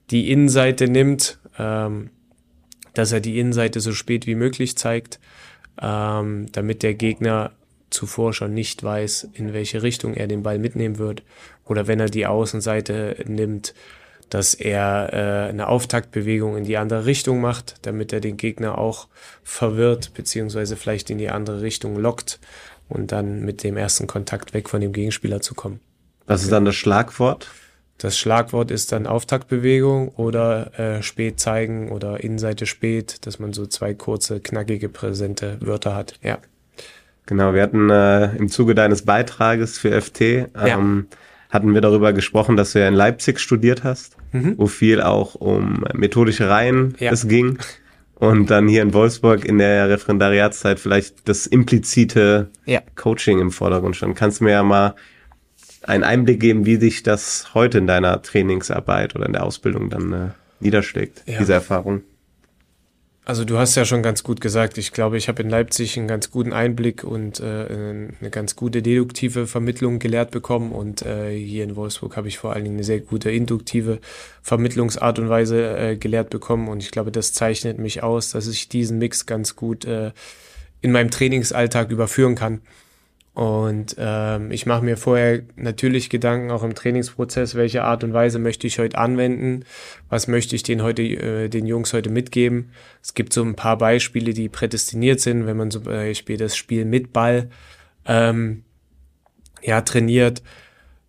die Innenseite nimmt, ähm, dass er die Innenseite so spät wie möglich zeigt, ähm, damit der Gegner zuvor schon nicht weiß, in welche Richtung er den Ball mitnehmen wird. Oder wenn er die Außenseite nimmt, dass er äh, eine Auftaktbewegung in die andere Richtung macht, damit er den Gegner auch verwirrt, beziehungsweise vielleicht in die andere Richtung lockt und dann mit dem ersten Kontakt weg von dem Gegenspieler zu kommen. Was ist dann das Schlagwort? Das Schlagwort ist dann Auftaktbewegung oder äh, spät zeigen oder Innenseite spät, dass man so zwei kurze, knackige, präsente Wörter hat. Ja. Genau, wir hatten äh, im Zuge deines Beitrages für FT ähm, ja. hatten wir darüber gesprochen, dass du ja in Leipzig studiert hast, mhm. wo viel auch um methodische Reihen ja. es ging. Und dann hier in Wolfsburg in der Referendariatszeit vielleicht das implizite ja. Coaching im Vordergrund stand. Kannst du mir ja mal einen Einblick geben, wie sich das heute in deiner Trainingsarbeit oder in der Ausbildung dann äh, niederschlägt, ja. diese Erfahrung? Also du hast ja schon ganz gut gesagt, ich glaube, ich habe in Leipzig einen ganz guten Einblick und äh, eine ganz gute deduktive Vermittlung gelehrt bekommen und äh, hier in Wolfsburg habe ich vor allen Dingen eine sehr gute induktive Vermittlungsart und Weise äh, gelehrt bekommen und ich glaube, das zeichnet mich aus, dass ich diesen Mix ganz gut äh, in meinem Trainingsalltag überführen kann. Und ähm, ich mache mir vorher natürlich Gedanken, auch im Trainingsprozess, welche Art und Weise möchte ich heute anwenden, was möchte ich den heute, äh, den Jungs heute mitgeben. Es gibt so ein paar Beispiele, die prädestiniert sind, wenn man zum Beispiel das Spiel mit Ball ähm, ja trainiert.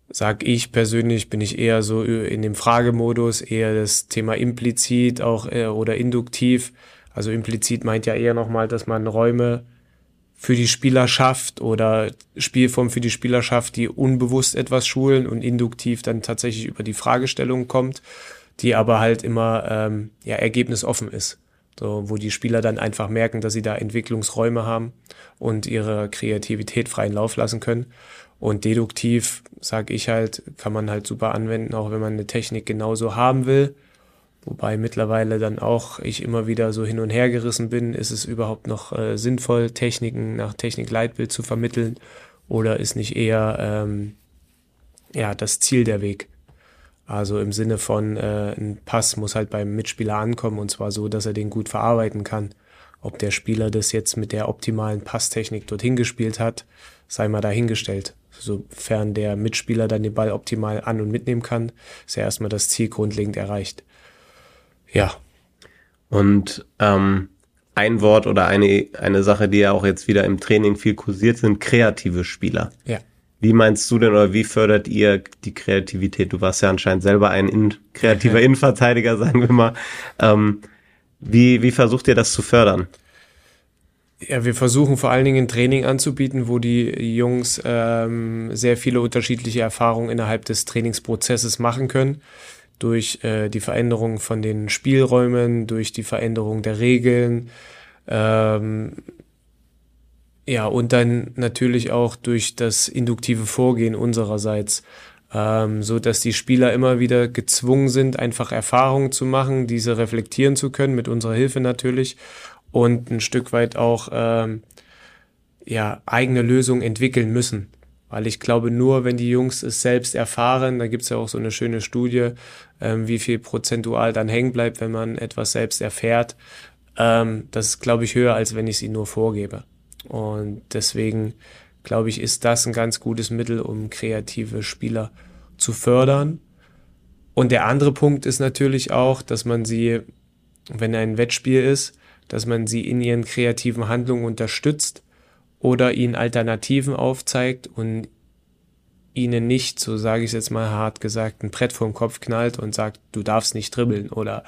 Sag ich persönlich, bin ich eher so in dem Fragemodus, eher das Thema implizit auch äh, oder induktiv. Also implizit meint ja eher nochmal, dass man Räume für die Spielerschaft oder Spielform für die Spielerschaft, die unbewusst etwas schulen und induktiv dann tatsächlich über die Fragestellung kommt, die aber halt immer ähm, ja, ergebnisoffen ist. So, wo die Spieler dann einfach merken, dass sie da Entwicklungsräume haben und ihre Kreativität freien Lauf lassen können. Und deduktiv, sage ich halt, kann man halt super anwenden, auch wenn man eine Technik genauso haben will Wobei mittlerweile dann auch ich immer wieder so hin und her gerissen bin, ist es überhaupt noch äh, sinnvoll, Techniken nach Technikleitbild zu vermitteln oder ist nicht eher ähm, ja, das Ziel der Weg? Also im Sinne von, äh, ein Pass muss halt beim Mitspieler ankommen und zwar so, dass er den gut verarbeiten kann. Ob der Spieler das jetzt mit der optimalen Passtechnik dorthin gespielt hat, sei mal dahingestellt. Sofern der Mitspieler dann den Ball optimal an- und mitnehmen kann, ist ja erstmal das Ziel grundlegend erreicht. Ja. Und ähm, ein Wort oder eine, eine Sache, die ja auch jetzt wieder im Training viel kursiert, sind kreative Spieler. Ja. Wie meinst du denn oder wie fördert ihr die Kreativität? Du warst ja anscheinend selber ein in, kreativer Innenverteidiger, sagen wir mal. Ähm, wie, wie versucht ihr das zu fördern? Ja, wir versuchen vor allen Dingen ein Training anzubieten, wo die Jungs ähm, sehr viele unterschiedliche Erfahrungen innerhalb des Trainingsprozesses machen können durch äh, die Veränderung von den Spielräumen, durch die Veränderung der Regeln, ähm, ja, und dann natürlich auch durch das induktive Vorgehen unsererseits, ähm, so dass die Spieler immer wieder gezwungen sind, einfach Erfahrungen zu machen, diese reflektieren zu können, mit unserer Hilfe natürlich, und ein Stück weit auch ähm, ja, eigene Lösungen entwickeln müssen. Weil ich glaube, nur wenn die Jungs es selbst erfahren, da gibt's ja auch so eine schöne Studie, ähm, wie viel prozentual dann hängen bleibt, wenn man etwas selbst erfährt. Ähm, das ist, glaube ich, höher, als wenn ich sie nur vorgebe. Und deswegen, glaube ich, ist das ein ganz gutes Mittel, um kreative Spieler zu fördern. Und der andere Punkt ist natürlich auch, dass man sie, wenn ein Wettspiel ist, dass man sie in ihren kreativen Handlungen unterstützt oder ihnen Alternativen aufzeigt und ihnen nicht, so sage ich es jetzt mal hart gesagt, ein Brett den Kopf knallt und sagt, du darfst nicht dribbeln oder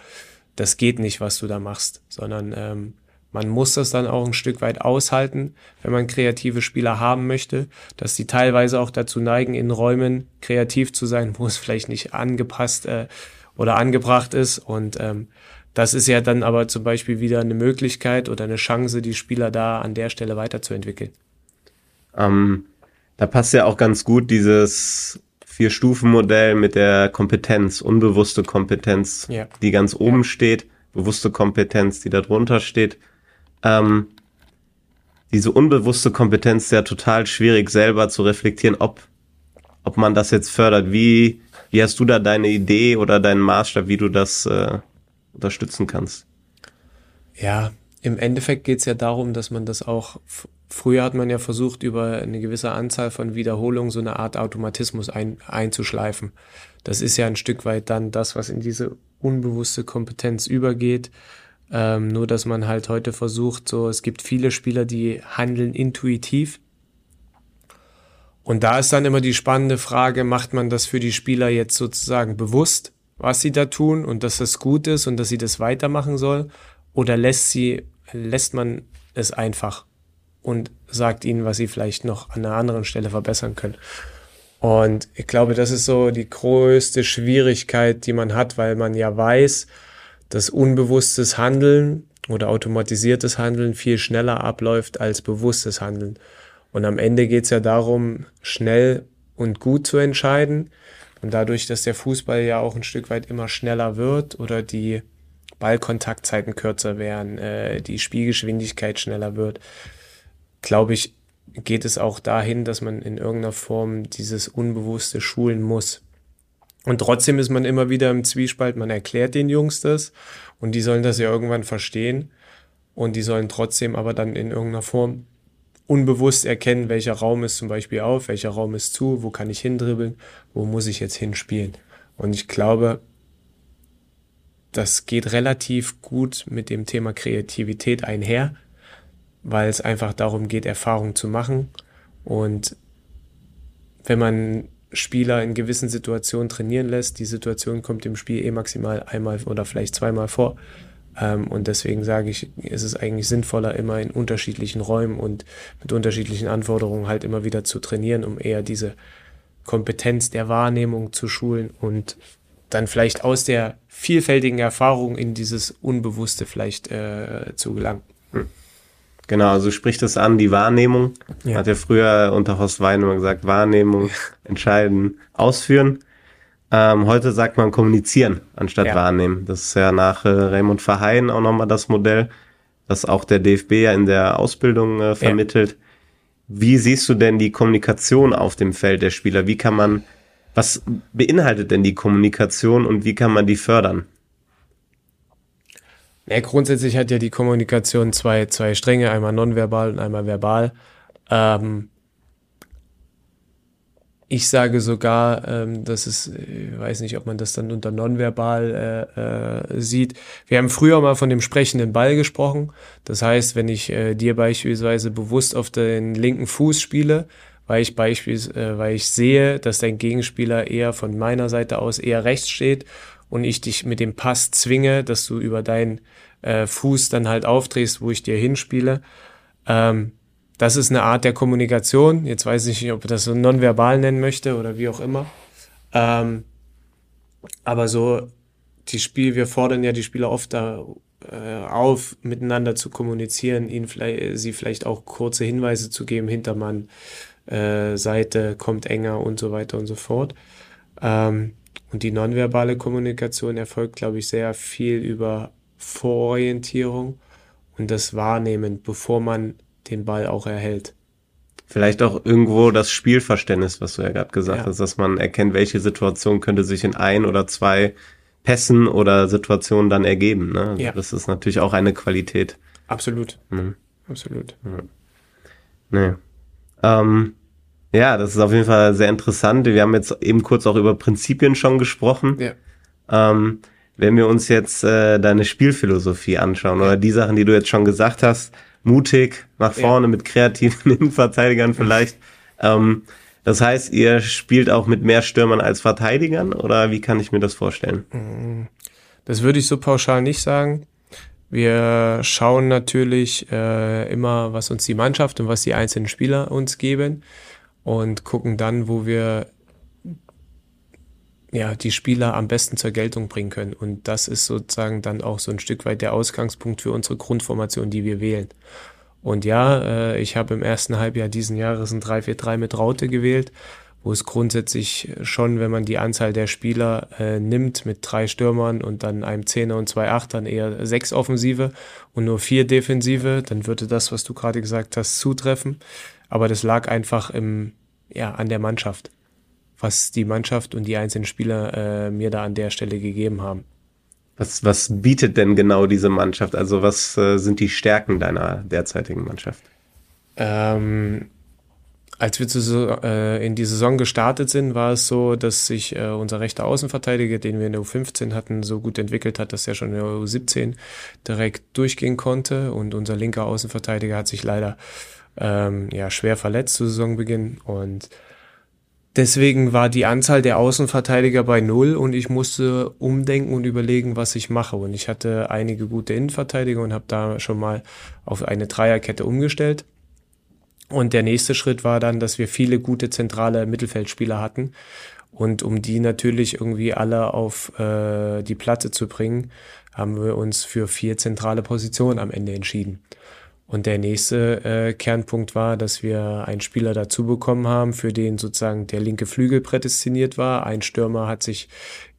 das geht nicht, was du da machst, sondern ähm, man muss das dann auch ein Stück weit aushalten, wenn man kreative Spieler haben möchte, dass sie teilweise auch dazu neigen, in Räumen kreativ zu sein, wo es vielleicht nicht angepasst äh, oder angebracht ist. Und ähm, das ist ja dann aber zum Beispiel wieder eine Möglichkeit oder eine Chance, die Spieler da an der Stelle weiterzuentwickeln. Ähm, da passt ja auch ganz gut dieses Vier-Stufen-Modell mit der Kompetenz, unbewusste Kompetenz, ja. die ganz oben ja. steht, bewusste Kompetenz, die da drunter steht. Ähm, diese unbewusste Kompetenz ist ja total schwierig selber zu reflektieren, ob, ob man das jetzt fördert. Wie, wie hast du da deine Idee oder deinen Maßstab, wie du das äh, unterstützen kannst. Ja, im Endeffekt geht es ja darum, dass man das auch, früher hat man ja versucht, über eine gewisse Anzahl von Wiederholungen so eine Art Automatismus ein, einzuschleifen. Das ist ja ein Stück weit dann das, was in diese unbewusste Kompetenz übergeht. Ähm, nur, dass man halt heute versucht, so, es gibt viele Spieler, die handeln intuitiv. Und da ist dann immer die spannende Frage, macht man das für die Spieler jetzt sozusagen bewusst was sie da tun und dass das gut ist und dass sie das weitermachen soll? Oder lässt sie, lässt man es einfach und sagt ihnen, was sie vielleicht noch an einer anderen Stelle verbessern können? Und ich glaube, das ist so die größte Schwierigkeit, die man hat, weil man ja weiß, dass unbewusstes Handeln oder automatisiertes Handeln viel schneller abläuft als bewusstes Handeln. Und am Ende geht es ja darum, schnell und gut zu entscheiden. Und dadurch, dass der Fußball ja auch ein Stück weit immer schneller wird oder die Ballkontaktzeiten kürzer werden, äh, die Spielgeschwindigkeit schneller wird, glaube ich, geht es auch dahin, dass man in irgendeiner Form dieses Unbewusste schulen muss. Und trotzdem ist man immer wieder im Zwiespalt, man erklärt den Jungs das und die sollen das ja irgendwann verstehen und die sollen trotzdem aber dann in irgendeiner Form unbewusst erkennen, welcher Raum ist zum Beispiel auf, welcher Raum ist zu, wo kann ich hindribbeln, wo muss ich jetzt hinspielen. Und ich glaube, das geht relativ gut mit dem Thema Kreativität einher, weil es einfach darum geht, Erfahrung zu machen. Und wenn man Spieler in gewissen Situationen trainieren lässt, die Situation kommt im Spiel eh maximal einmal oder vielleicht zweimal vor, und deswegen sage ich, ist es eigentlich sinnvoller, immer in unterschiedlichen Räumen und mit unterschiedlichen Anforderungen halt immer wieder zu trainieren, um eher diese Kompetenz der Wahrnehmung zu schulen und dann vielleicht aus der vielfältigen Erfahrung in dieses Unbewusste vielleicht äh, zu gelangen. Hm. Genau, also spricht es an, die Wahrnehmung. Ja. Hat ja früher unter Horst Wein immer gesagt, Wahrnehmung, entscheiden, ausführen. Ähm, heute sagt man kommunizieren anstatt ja. wahrnehmen. Das ist ja nach äh, Raymond Verheyen auch nochmal das Modell, das auch der DFB ja in der Ausbildung äh, vermittelt. Ja. Wie siehst du denn die Kommunikation auf dem Feld der Spieler? Wie kann man, was beinhaltet denn die Kommunikation und wie kann man die fördern? Ja, grundsätzlich hat ja die Kommunikation zwei, zwei Stränge, einmal nonverbal und einmal verbal. Ähm, ich sage sogar, ähm, dass es, ich weiß nicht, ob man das dann unter nonverbal äh, äh, sieht. Wir haben früher mal von dem sprechenden Ball gesprochen. Das heißt, wenn ich äh, dir beispielsweise bewusst auf den linken Fuß spiele, weil ich beispielsweise, äh, weil ich sehe, dass dein Gegenspieler eher von meiner Seite aus eher rechts steht und ich dich mit dem Pass zwinge, dass du über deinen äh, Fuß dann halt aufdrehst, wo ich dir hinspiele. Ähm, das ist eine Art der Kommunikation. Jetzt weiß ich nicht, ob ich das so nonverbal nennen möchte oder wie auch immer. Ähm, aber so, die Spiel, wir fordern ja die Spieler oft da, äh, auf, miteinander zu kommunizieren, ihnen vielleicht, sie vielleicht auch kurze Hinweise zu geben, Hintermann, äh, Seite kommt enger und so weiter und so fort. Ähm, und die nonverbale Kommunikation erfolgt, glaube ich, sehr viel über Vororientierung und das Wahrnehmen, bevor man den Ball auch erhält. Vielleicht auch irgendwo das Spielverständnis, was du ja gerade gesagt ja. hast, dass man erkennt, welche Situation könnte sich in ein oder zwei Pässen oder Situationen dann ergeben. Ne? Also ja. Das ist natürlich auch eine Qualität. Absolut. Mhm. Absolut. Ja. Nee. Ähm, ja, das ist auf jeden Fall sehr interessant. Wir haben jetzt eben kurz auch über Prinzipien schon gesprochen. Ja. Ähm, wenn wir uns jetzt äh, deine Spielphilosophie anschauen oder die Sachen, die du jetzt schon gesagt hast, mutig nach vorne ja. mit kreativen Innenverteidigern vielleicht. Ähm, das heißt, ihr spielt auch mit mehr Stürmern als Verteidigern oder wie kann ich mir das vorstellen? Das würde ich so pauschal nicht sagen. Wir schauen natürlich äh, immer, was uns die Mannschaft und was die einzelnen Spieler uns geben und gucken dann, wo wir ja, die Spieler am besten zur Geltung bringen können. Und das ist sozusagen dann auch so ein Stück weit der Ausgangspunkt für unsere Grundformation, die wir wählen. Und ja, äh, ich habe im ersten Halbjahr diesen Jahres ein 3-4-3 mit Raute gewählt, wo es grundsätzlich schon, wenn man die Anzahl der Spieler äh, nimmt mit drei Stürmern und dann einem Zehner und zwei Achtern eher sechs Offensive und nur vier Defensive, dann würde das, was du gerade gesagt hast, zutreffen. Aber das lag einfach im, ja, an der Mannschaft, was die Mannschaft und die einzelnen Spieler äh, mir da an der Stelle gegeben haben. Was, was bietet denn genau diese Mannschaft? Also was äh, sind die Stärken deiner derzeitigen Mannschaft? Ähm, als wir zu, äh, in die Saison gestartet sind, war es so, dass sich äh, unser rechter Außenverteidiger, den wir in der U15 hatten, so gut entwickelt hat, dass er schon in der U17 direkt durchgehen konnte. Und unser linker Außenverteidiger hat sich leider ähm, ja, schwer verletzt zu Saisonbeginn. Und deswegen war die Anzahl der Außenverteidiger bei null und ich musste umdenken und überlegen, was ich mache. Und ich hatte einige gute Innenverteidiger und habe da schon mal auf eine Dreierkette umgestellt. Und der nächste Schritt war dann, dass wir viele gute zentrale Mittelfeldspieler hatten. Und um die natürlich irgendwie alle auf äh, die Platte zu bringen, haben wir uns für vier zentrale Positionen am Ende entschieden. Und der nächste äh, Kernpunkt war, dass wir einen Spieler dazu bekommen haben, für den sozusagen der linke Flügel prädestiniert war. Ein Stürmer hat sich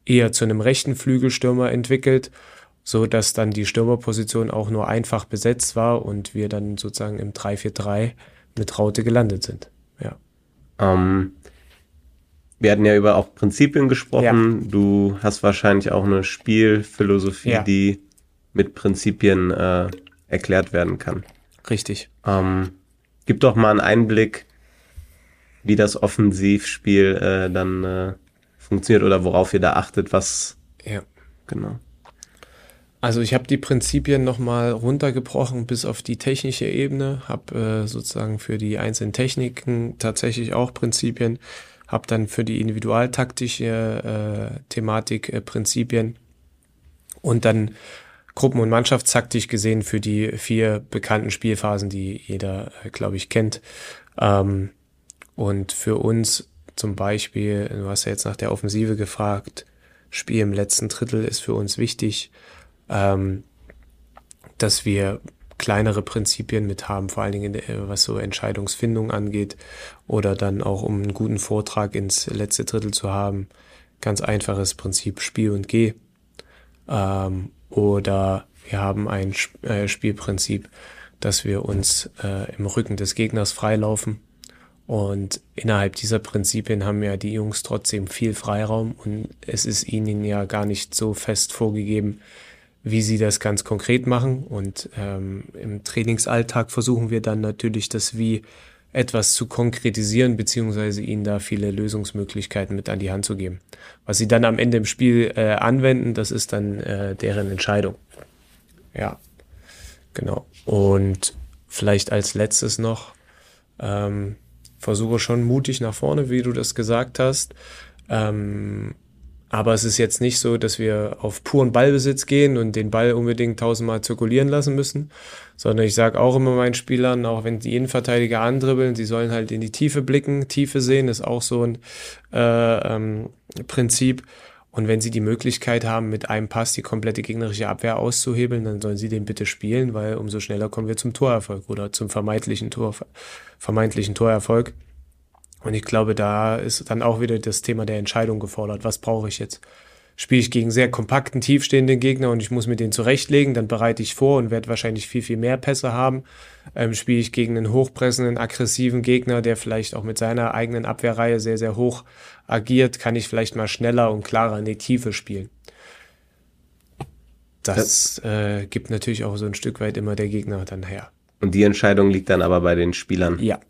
eher zu einem rechten Flügelstürmer entwickelt, so dass dann die Stürmerposition auch nur einfach besetzt war und wir dann sozusagen im 3-4-3 mit Raute gelandet sind. Ja. Ähm, wir hatten ja über auch Prinzipien gesprochen. Ja. Du hast wahrscheinlich auch eine Spielphilosophie, ja. die mit Prinzipien äh, erklärt werden kann. Richtig. Ähm, gib doch mal einen Einblick, wie das Offensivspiel äh, dann äh, funktioniert oder worauf ihr da achtet, was. Ja. Genau. Also ich habe die Prinzipien nochmal runtergebrochen bis auf die technische Ebene, habe äh, sozusagen für die einzelnen Techniken tatsächlich auch Prinzipien, habe dann für die individualtaktische äh, Thematik äh, Prinzipien und dann Gruppen- und Mannschaftstaktisch gesehen für die vier bekannten Spielphasen, die jeder, äh, glaube ich, kennt. Ähm, und für uns zum Beispiel, du hast ja jetzt nach der Offensive gefragt, Spiel im letzten Drittel ist für uns wichtig, ähm, dass wir kleinere Prinzipien mit haben, vor allen Dingen der, was so Entscheidungsfindung angeht oder dann auch um einen guten Vortrag ins letzte Drittel zu haben. Ganz einfaches Prinzip Spiel und Geh. Ähm, oder wir haben ein äh, Spielprinzip, dass wir uns äh, im Rücken des Gegners freilaufen. Und innerhalb dieser Prinzipien haben ja die Jungs trotzdem viel Freiraum und es ist ihnen ja gar nicht so fest vorgegeben, wie sie das ganz konkret machen. Und ähm, im Trainingsalltag versuchen wir dann natürlich das Wie etwas zu konkretisieren, beziehungsweise ihnen da viele Lösungsmöglichkeiten mit an die Hand zu geben. Was sie dann am Ende im Spiel äh, anwenden, das ist dann äh, deren Entscheidung. Ja, genau. Und vielleicht als letztes noch, ähm, versuche schon mutig nach vorne, wie du das gesagt hast. Ähm, aber es ist jetzt nicht so, dass wir auf puren Ballbesitz gehen und den Ball unbedingt tausendmal zirkulieren lassen müssen, sondern ich sage auch immer meinen Spielern, auch wenn die Innenverteidiger andribbeln, sie sollen halt in die Tiefe blicken. Tiefe sehen ist auch so ein äh, ähm, Prinzip. Und wenn sie die Möglichkeit haben, mit einem Pass die komplette gegnerische Abwehr auszuhebeln, dann sollen sie den bitte spielen, weil umso schneller kommen wir zum Torerfolg oder zum vermeintlichen, Tor, vermeintlichen Torerfolg. Und ich glaube, da ist dann auch wieder das Thema der Entscheidung gefordert. Was brauche ich jetzt? Spiele ich gegen sehr kompakten, tiefstehenden Gegner und ich muss mir den zurechtlegen, dann bereite ich vor und werde wahrscheinlich viel, viel mehr Pässe haben. Ähm, spiele ich gegen einen hochpressenden, aggressiven Gegner, der vielleicht auch mit seiner eigenen Abwehrreihe sehr, sehr hoch agiert, kann ich vielleicht mal schneller und klarer in die Tiefe spielen. Das äh, gibt natürlich auch so ein Stück weit immer der Gegner dann her. Und die Entscheidung liegt dann aber bei den Spielern. Ja,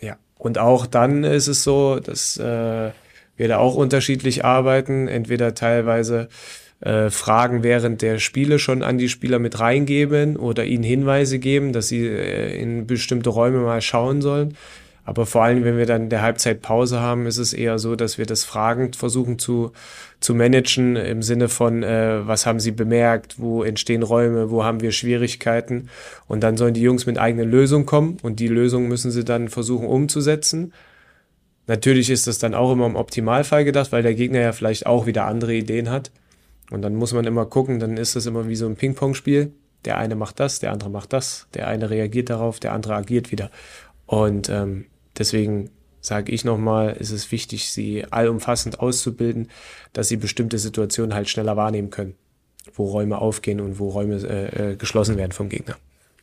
ja. Und auch dann ist es so, dass äh, wir da auch unterschiedlich arbeiten. Entweder teilweise äh, Fragen während der Spiele schon an die Spieler mit reingeben oder ihnen Hinweise geben, dass sie äh, in bestimmte Räume mal schauen sollen. Aber vor allem, wenn wir dann der Halbzeitpause haben, ist es eher so, dass wir das fragend versuchen zu, zu managen im Sinne von, äh, was haben sie bemerkt, wo entstehen Räume, wo haben wir Schwierigkeiten. Und dann sollen die Jungs mit eigenen Lösungen kommen und die Lösung müssen sie dann versuchen umzusetzen. Natürlich ist das dann auch immer im Optimalfall gedacht, weil der Gegner ja vielleicht auch wieder andere Ideen hat. Und dann muss man immer gucken, dann ist das immer wie so ein Ping-Pong-Spiel. Der eine macht das, der andere macht das, der eine reagiert darauf, der andere agiert wieder. Und ähm, deswegen sage ich nochmal, ist es wichtig, sie allumfassend auszubilden, dass sie bestimmte Situationen halt schneller wahrnehmen können, wo Räume aufgehen und wo Räume äh, äh geschlossen werden vom Gegner.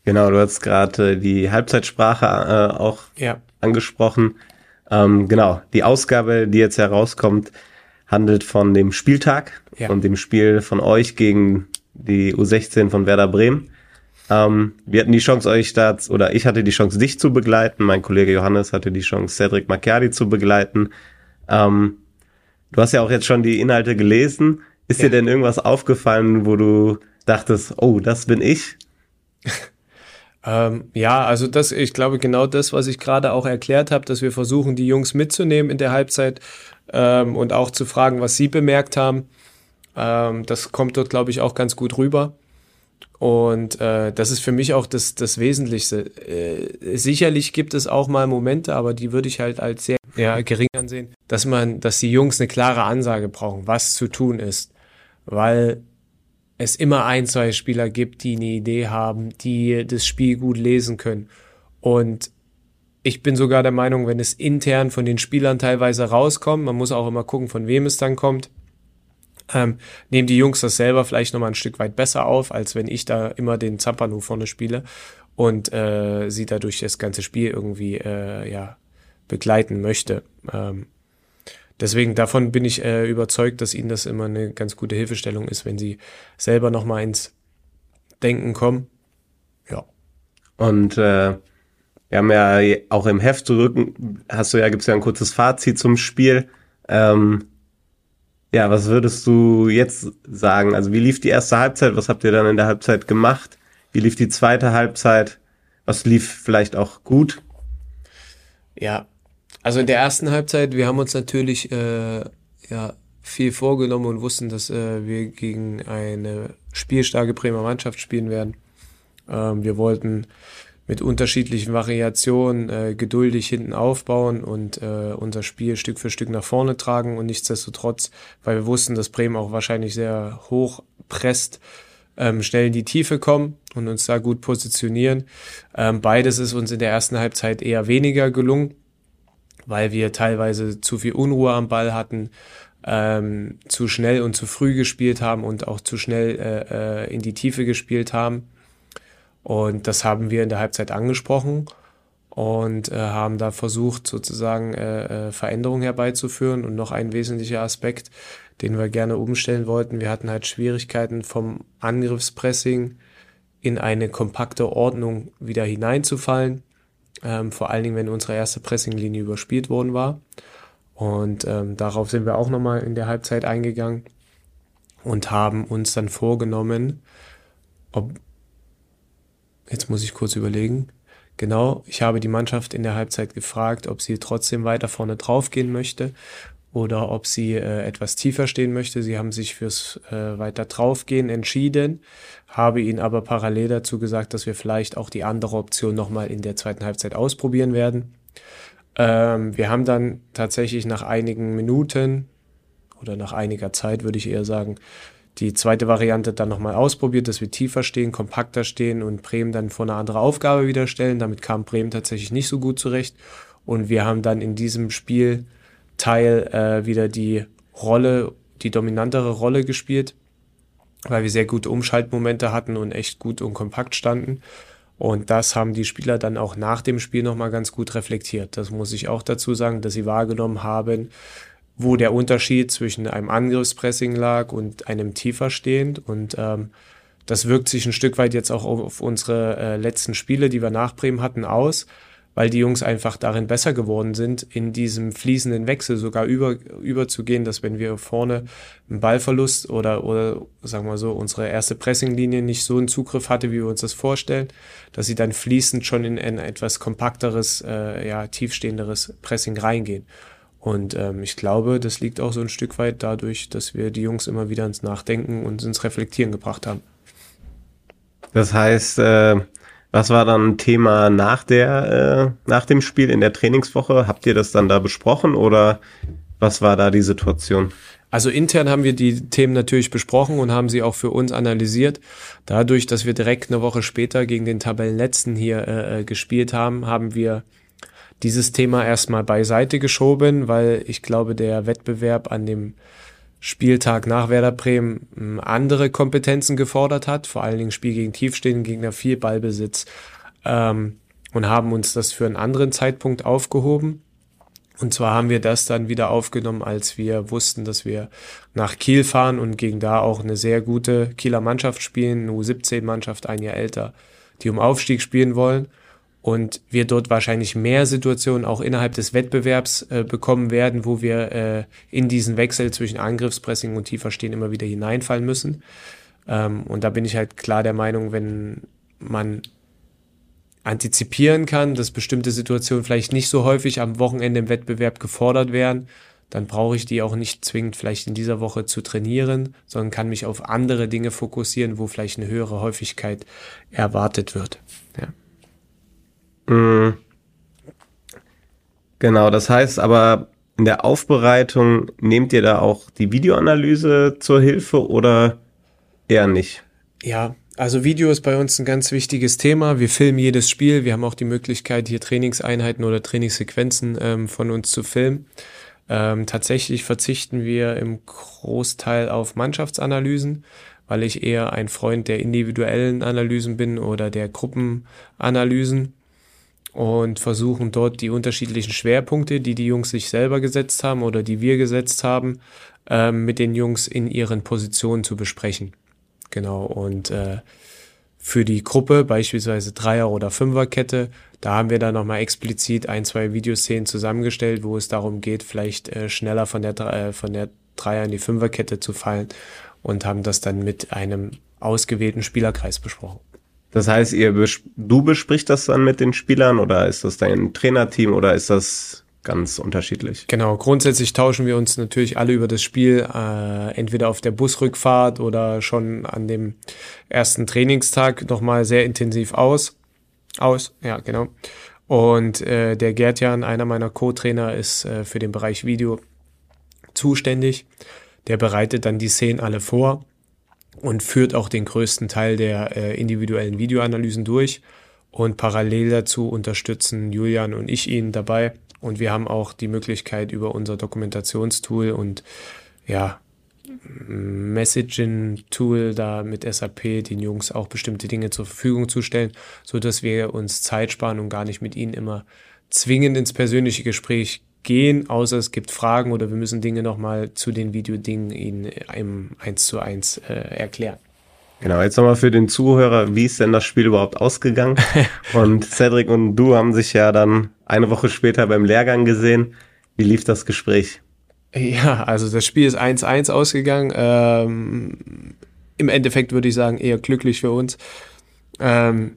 Genau, du hast gerade die Halbzeitsprache äh, auch ja. angesprochen. Ähm, genau, die Ausgabe, die jetzt herauskommt, handelt von dem Spieltag ja. und dem Spiel von euch gegen die U16 von Werder Bremen. Ähm, wir hatten die Chance, euch da, oder ich hatte die Chance, dich zu begleiten. Mein Kollege Johannes hatte die Chance, Cedric Macchiari zu begleiten. Ähm, du hast ja auch jetzt schon die Inhalte gelesen. Ist ja. dir denn irgendwas aufgefallen, wo du dachtest, oh, das bin ich? ähm, ja, also das, ich glaube genau das, was ich gerade auch erklärt habe, dass wir versuchen, die Jungs mitzunehmen in der Halbzeit ähm, und auch zu fragen, was sie bemerkt haben. Ähm, das kommt dort, glaube ich, auch ganz gut rüber. Und äh, das ist für mich auch das, das Wesentlichste. Äh, sicherlich gibt es auch mal Momente, aber die würde ich halt als sehr ja, gering ansehen, dass man, dass die Jungs eine klare Ansage brauchen, was zu tun ist. Weil es immer ein, zwei Spieler gibt, die eine Idee haben, die das Spiel gut lesen können. Und ich bin sogar der Meinung, wenn es intern von den Spielern teilweise rauskommt, man muss auch immer gucken, von wem es dann kommt, ähm, nehmen die Jungs das selber vielleicht nochmal ein Stück weit besser auf, als wenn ich da immer den Zampano vorne spiele und äh, sie dadurch das ganze Spiel irgendwie äh, ja, begleiten möchte. Ähm, deswegen davon bin ich äh, überzeugt, dass ihnen das immer eine ganz gute Hilfestellung ist, wenn sie selber nochmal ins Denken kommen. Ja. Und äh, wir haben ja auch im Heft zurück, hast du ja, gibt's ja ein kurzes Fazit zum Spiel. Ähm, ja, was würdest du jetzt sagen? Also wie lief die erste Halbzeit? Was habt ihr dann in der Halbzeit gemacht? Wie lief die zweite Halbzeit? Was lief vielleicht auch gut? Ja, also in der ersten Halbzeit, wir haben uns natürlich äh, ja, viel vorgenommen und wussten, dass äh, wir gegen eine spielstarke Bremer Mannschaft spielen werden. Ähm, wir wollten mit unterschiedlichen Variationen äh, geduldig hinten aufbauen und äh, unser Spiel Stück für Stück nach vorne tragen und nichtsdestotrotz, weil wir wussten, dass Bremen auch wahrscheinlich sehr hoch presst, ähm, schnell in die Tiefe kommen und uns da gut positionieren. Ähm, beides ist uns in der ersten Halbzeit eher weniger gelungen, weil wir teilweise zu viel Unruhe am Ball hatten, ähm, zu schnell und zu früh gespielt haben und auch zu schnell äh, äh, in die Tiefe gespielt haben. Und das haben wir in der Halbzeit angesprochen und äh, haben da versucht, sozusagen äh, äh, Veränderungen herbeizuführen. Und noch ein wesentlicher Aspekt, den wir gerne umstellen wollten, wir hatten halt Schwierigkeiten vom Angriffspressing in eine kompakte Ordnung wieder hineinzufallen. Ähm, vor allen Dingen, wenn unsere erste Pressinglinie überspielt worden war. Und ähm, darauf sind wir auch nochmal in der Halbzeit eingegangen und haben uns dann vorgenommen, ob, Jetzt muss ich kurz überlegen. Genau, ich habe die Mannschaft in der Halbzeit gefragt, ob sie trotzdem weiter vorne draufgehen möchte oder ob sie äh, etwas tiefer stehen möchte. Sie haben sich fürs äh, weiter draufgehen entschieden, habe ihnen aber parallel dazu gesagt, dass wir vielleicht auch die andere Option nochmal in der zweiten Halbzeit ausprobieren werden. Ähm, wir haben dann tatsächlich nach einigen Minuten oder nach einiger Zeit, würde ich eher sagen, die zweite Variante dann nochmal ausprobiert, dass wir tiefer stehen, kompakter stehen und Bremen dann vor eine andere Aufgabe wieder stellen. Damit kam Bremen tatsächlich nicht so gut zurecht. Und wir haben dann in diesem Spielteil äh, wieder die Rolle, die dominantere Rolle gespielt, weil wir sehr gute Umschaltmomente hatten und echt gut und kompakt standen. Und das haben die Spieler dann auch nach dem Spiel nochmal ganz gut reflektiert. Das muss ich auch dazu sagen, dass sie wahrgenommen haben, wo der Unterschied zwischen einem Angriffspressing lag und einem tiefer stehend. Und ähm, das wirkt sich ein Stück weit jetzt auch auf unsere äh, letzten Spiele, die wir nach Bremen hatten, aus, weil die Jungs einfach darin besser geworden sind, in diesem fließenden Wechsel sogar über, überzugehen, dass wenn wir vorne einen Ballverlust oder, oder sagen wir so, unsere erste Pressinglinie nicht so einen Zugriff hatte, wie wir uns das vorstellen, dass sie dann fließend schon in ein etwas kompakteres, äh, ja, tiefstehenderes Pressing reingehen. Und ähm, ich glaube, das liegt auch so ein Stück weit dadurch, dass wir die Jungs immer wieder ins Nachdenken und ins Reflektieren gebracht haben. Das heißt, äh, was war dann Thema nach der, äh, nach dem Spiel in der Trainingswoche? Habt ihr das dann da besprochen oder was war da die Situation? Also intern haben wir die Themen natürlich besprochen und haben sie auch für uns analysiert. Dadurch, dass wir direkt eine Woche später gegen den Tabellenletzten hier äh, äh gespielt haben, haben wir dieses Thema erstmal beiseite geschoben, weil ich glaube, der Wettbewerb an dem Spieltag nach Werder Bremen hm, andere Kompetenzen gefordert hat, vor allen Dingen Spiel gegen tiefstehenden Gegner, viel Ballbesitz ähm, und haben uns das für einen anderen Zeitpunkt aufgehoben. Und zwar haben wir das dann wieder aufgenommen, als wir wussten, dass wir nach Kiel fahren und gegen da auch eine sehr gute Kieler Mannschaft spielen, eine U17-Mannschaft, ein Jahr älter, die um Aufstieg spielen wollen und wir dort wahrscheinlich mehr Situationen auch innerhalb des Wettbewerbs äh, bekommen werden, wo wir äh, in diesen Wechsel zwischen Angriffspressing und tiefer stehen immer wieder hineinfallen müssen. Ähm, und da bin ich halt klar der Meinung, wenn man antizipieren kann, dass bestimmte Situationen vielleicht nicht so häufig am Wochenende im Wettbewerb gefordert werden, dann brauche ich die auch nicht zwingend vielleicht in dieser Woche zu trainieren, sondern kann mich auf andere Dinge fokussieren, wo vielleicht eine höhere Häufigkeit erwartet wird. Mhm. Genau, das heißt aber in der Aufbereitung nehmt ihr da auch die Videoanalyse zur Hilfe oder eher nicht? Ja, also Video ist bei uns ein ganz wichtiges Thema. Wir filmen jedes Spiel. Wir haben auch die Möglichkeit, hier Trainingseinheiten oder Trainingssequenzen ähm, von uns zu filmen. Ähm, tatsächlich verzichten wir im Großteil auf Mannschaftsanalysen, weil ich eher ein Freund der individuellen Analysen bin oder der Gruppenanalysen und versuchen dort die unterschiedlichen Schwerpunkte, die die Jungs sich selber gesetzt haben oder die wir gesetzt haben, ähm, mit den Jungs in ihren Positionen zu besprechen. Genau, und äh, für die Gruppe, beispielsweise Dreier- oder Fünferkette, da haben wir dann nochmal explizit ein, zwei Videoszenen zusammengestellt, wo es darum geht, vielleicht äh, schneller von der, äh, von der Dreier- in die Fünferkette zu fallen und haben das dann mit einem ausgewählten Spielerkreis besprochen. Das heißt, ihr bes du besprichst das dann mit den Spielern oder ist das dein Trainerteam oder ist das ganz unterschiedlich? Genau, grundsätzlich tauschen wir uns natürlich alle über das Spiel, äh, entweder auf der Busrückfahrt oder schon an dem ersten Trainingstag nochmal sehr intensiv aus. Aus, ja, genau. Und äh, der Gertjan, einer meiner Co-Trainer, ist äh, für den Bereich Video zuständig. Der bereitet dann die Szenen alle vor und führt auch den größten Teil der äh, individuellen Videoanalysen durch. Und parallel dazu unterstützen Julian und ich ihn dabei. Und wir haben auch die Möglichkeit über unser Dokumentationstool und ja, Messaging-Tool da mit SAP den Jungs auch bestimmte Dinge zur Verfügung zu stellen, so dass wir uns Zeit sparen und gar nicht mit ihnen immer zwingend ins persönliche Gespräch gehen, außer es gibt Fragen oder wir müssen Dinge nochmal zu den Videodingen Ihnen im 1 zu 1 äh, erklären. Genau, jetzt nochmal für den Zuhörer, wie ist denn das Spiel überhaupt ausgegangen? und Cedric und du haben sich ja dann eine Woche später beim Lehrgang gesehen. Wie lief das Gespräch? Ja, also das Spiel ist 1-1 ausgegangen. Ähm, Im Endeffekt würde ich sagen, eher glücklich für uns. Ähm,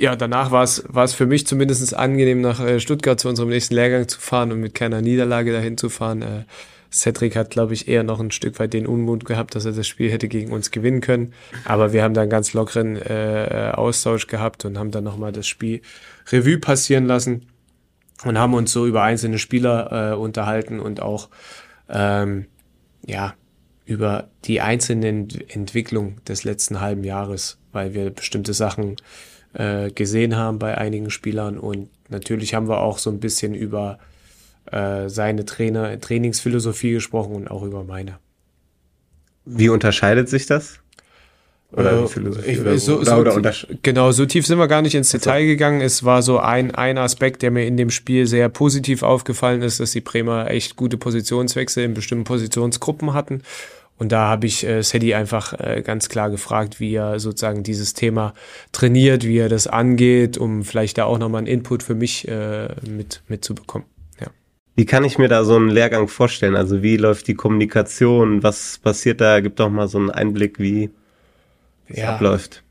ja, danach war es für mich zumindest angenehm, nach äh, Stuttgart zu unserem nächsten Lehrgang zu fahren und mit keiner Niederlage dahin zu fahren. Äh, Cedric hat, glaube ich, eher noch ein Stück weit den Unmut gehabt, dass er das Spiel hätte gegen uns gewinnen können. Aber wir haben dann ganz lockeren äh, Austausch gehabt und haben dann nochmal das Spiel Revue passieren lassen und haben uns so über einzelne Spieler äh, unterhalten und auch ähm, ja über die einzelnen Entwicklung des letzten halben Jahres, weil wir bestimmte Sachen äh, gesehen haben bei einigen Spielern. Und natürlich haben wir auch so ein bisschen über äh, seine Trainer, Trainingsphilosophie gesprochen und auch über meine. Wie unterscheidet sich das? Oder, äh, ich, oder, so, oder, oder genau, so tief sind wir gar nicht ins Detail gegangen. Es war so ein, ein Aspekt, der mir in dem Spiel sehr positiv aufgefallen ist, dass die Bremer echt gute Positionswechsel in bestimmten Positionsgruppen hatten Und da habe ich äh, Sadie einfach äh, ganz klar gefragt, wie er sozusagen dieses Thema trainiert, wie er das angeht, um vielleicht da auch nochmal einen Input für mich äh, mit mitzubekommen. Ja. Wie kann ich mir da so einen Lehrgang vorstellen? Also wie läuft die Kommunikation? Was passiert da? Gib doch mal so einen Einblick, wie es ja. abläuft.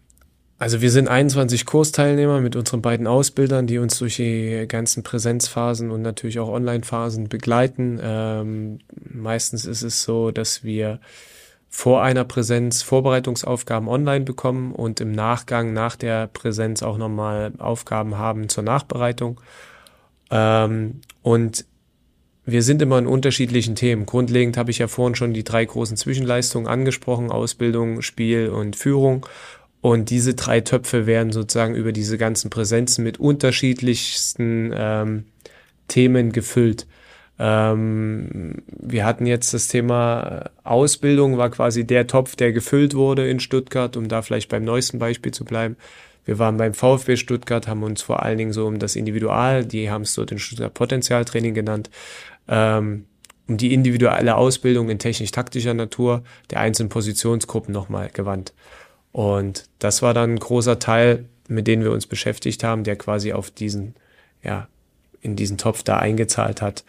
Also wir sind 21 Kursteilnehmer mit unseren beiden Ausbildern, die uns durch die ganzen Präsenzphasen und natürlich auch Online-Phasen begleiten. Ähm, meistens ist es so, dass wir vor einer Präsenz Vorbereitungsaufgaben online bekommen und im Nachgang nach der Präsenz auch nochmal Aufgaben haben zur Nachbereitung. Ähm, und wir sind immer in unterschiedlichen Themen. Grundlegend habe ich ja vorhin schon die drei großen Zwischenleistungen angesprochen, Ausbildung, Spiel und Führung. Und diese drei Töpfe werden sozusagen über diese ganzen Präsenzen mit unterschiedlichsten ähm, Themen gefüllt. Ähm, wir hatten jetzt das Thema Ausbildung, war quasi der Topf, der gefüllt wurde in Stuttgart, um da vielleicht beim neuesten Beispiel zu bleiben. Wir waren beim VfB Stuttgart, haben uns vor allen Dingen so um das Individual, die haben es dort in Stuttgart Potenzialtraining genannt, ähm, um die individuelle Ausbildung in technisch-taktischer Natur der einzelnen Positionsgruppen nochmal gewandt. Und das war dann ein großer Teil, mit dem wir uns beschäftigt haben, der quasi auf diesen, ja, in diesen Topf da eingezahlt hat,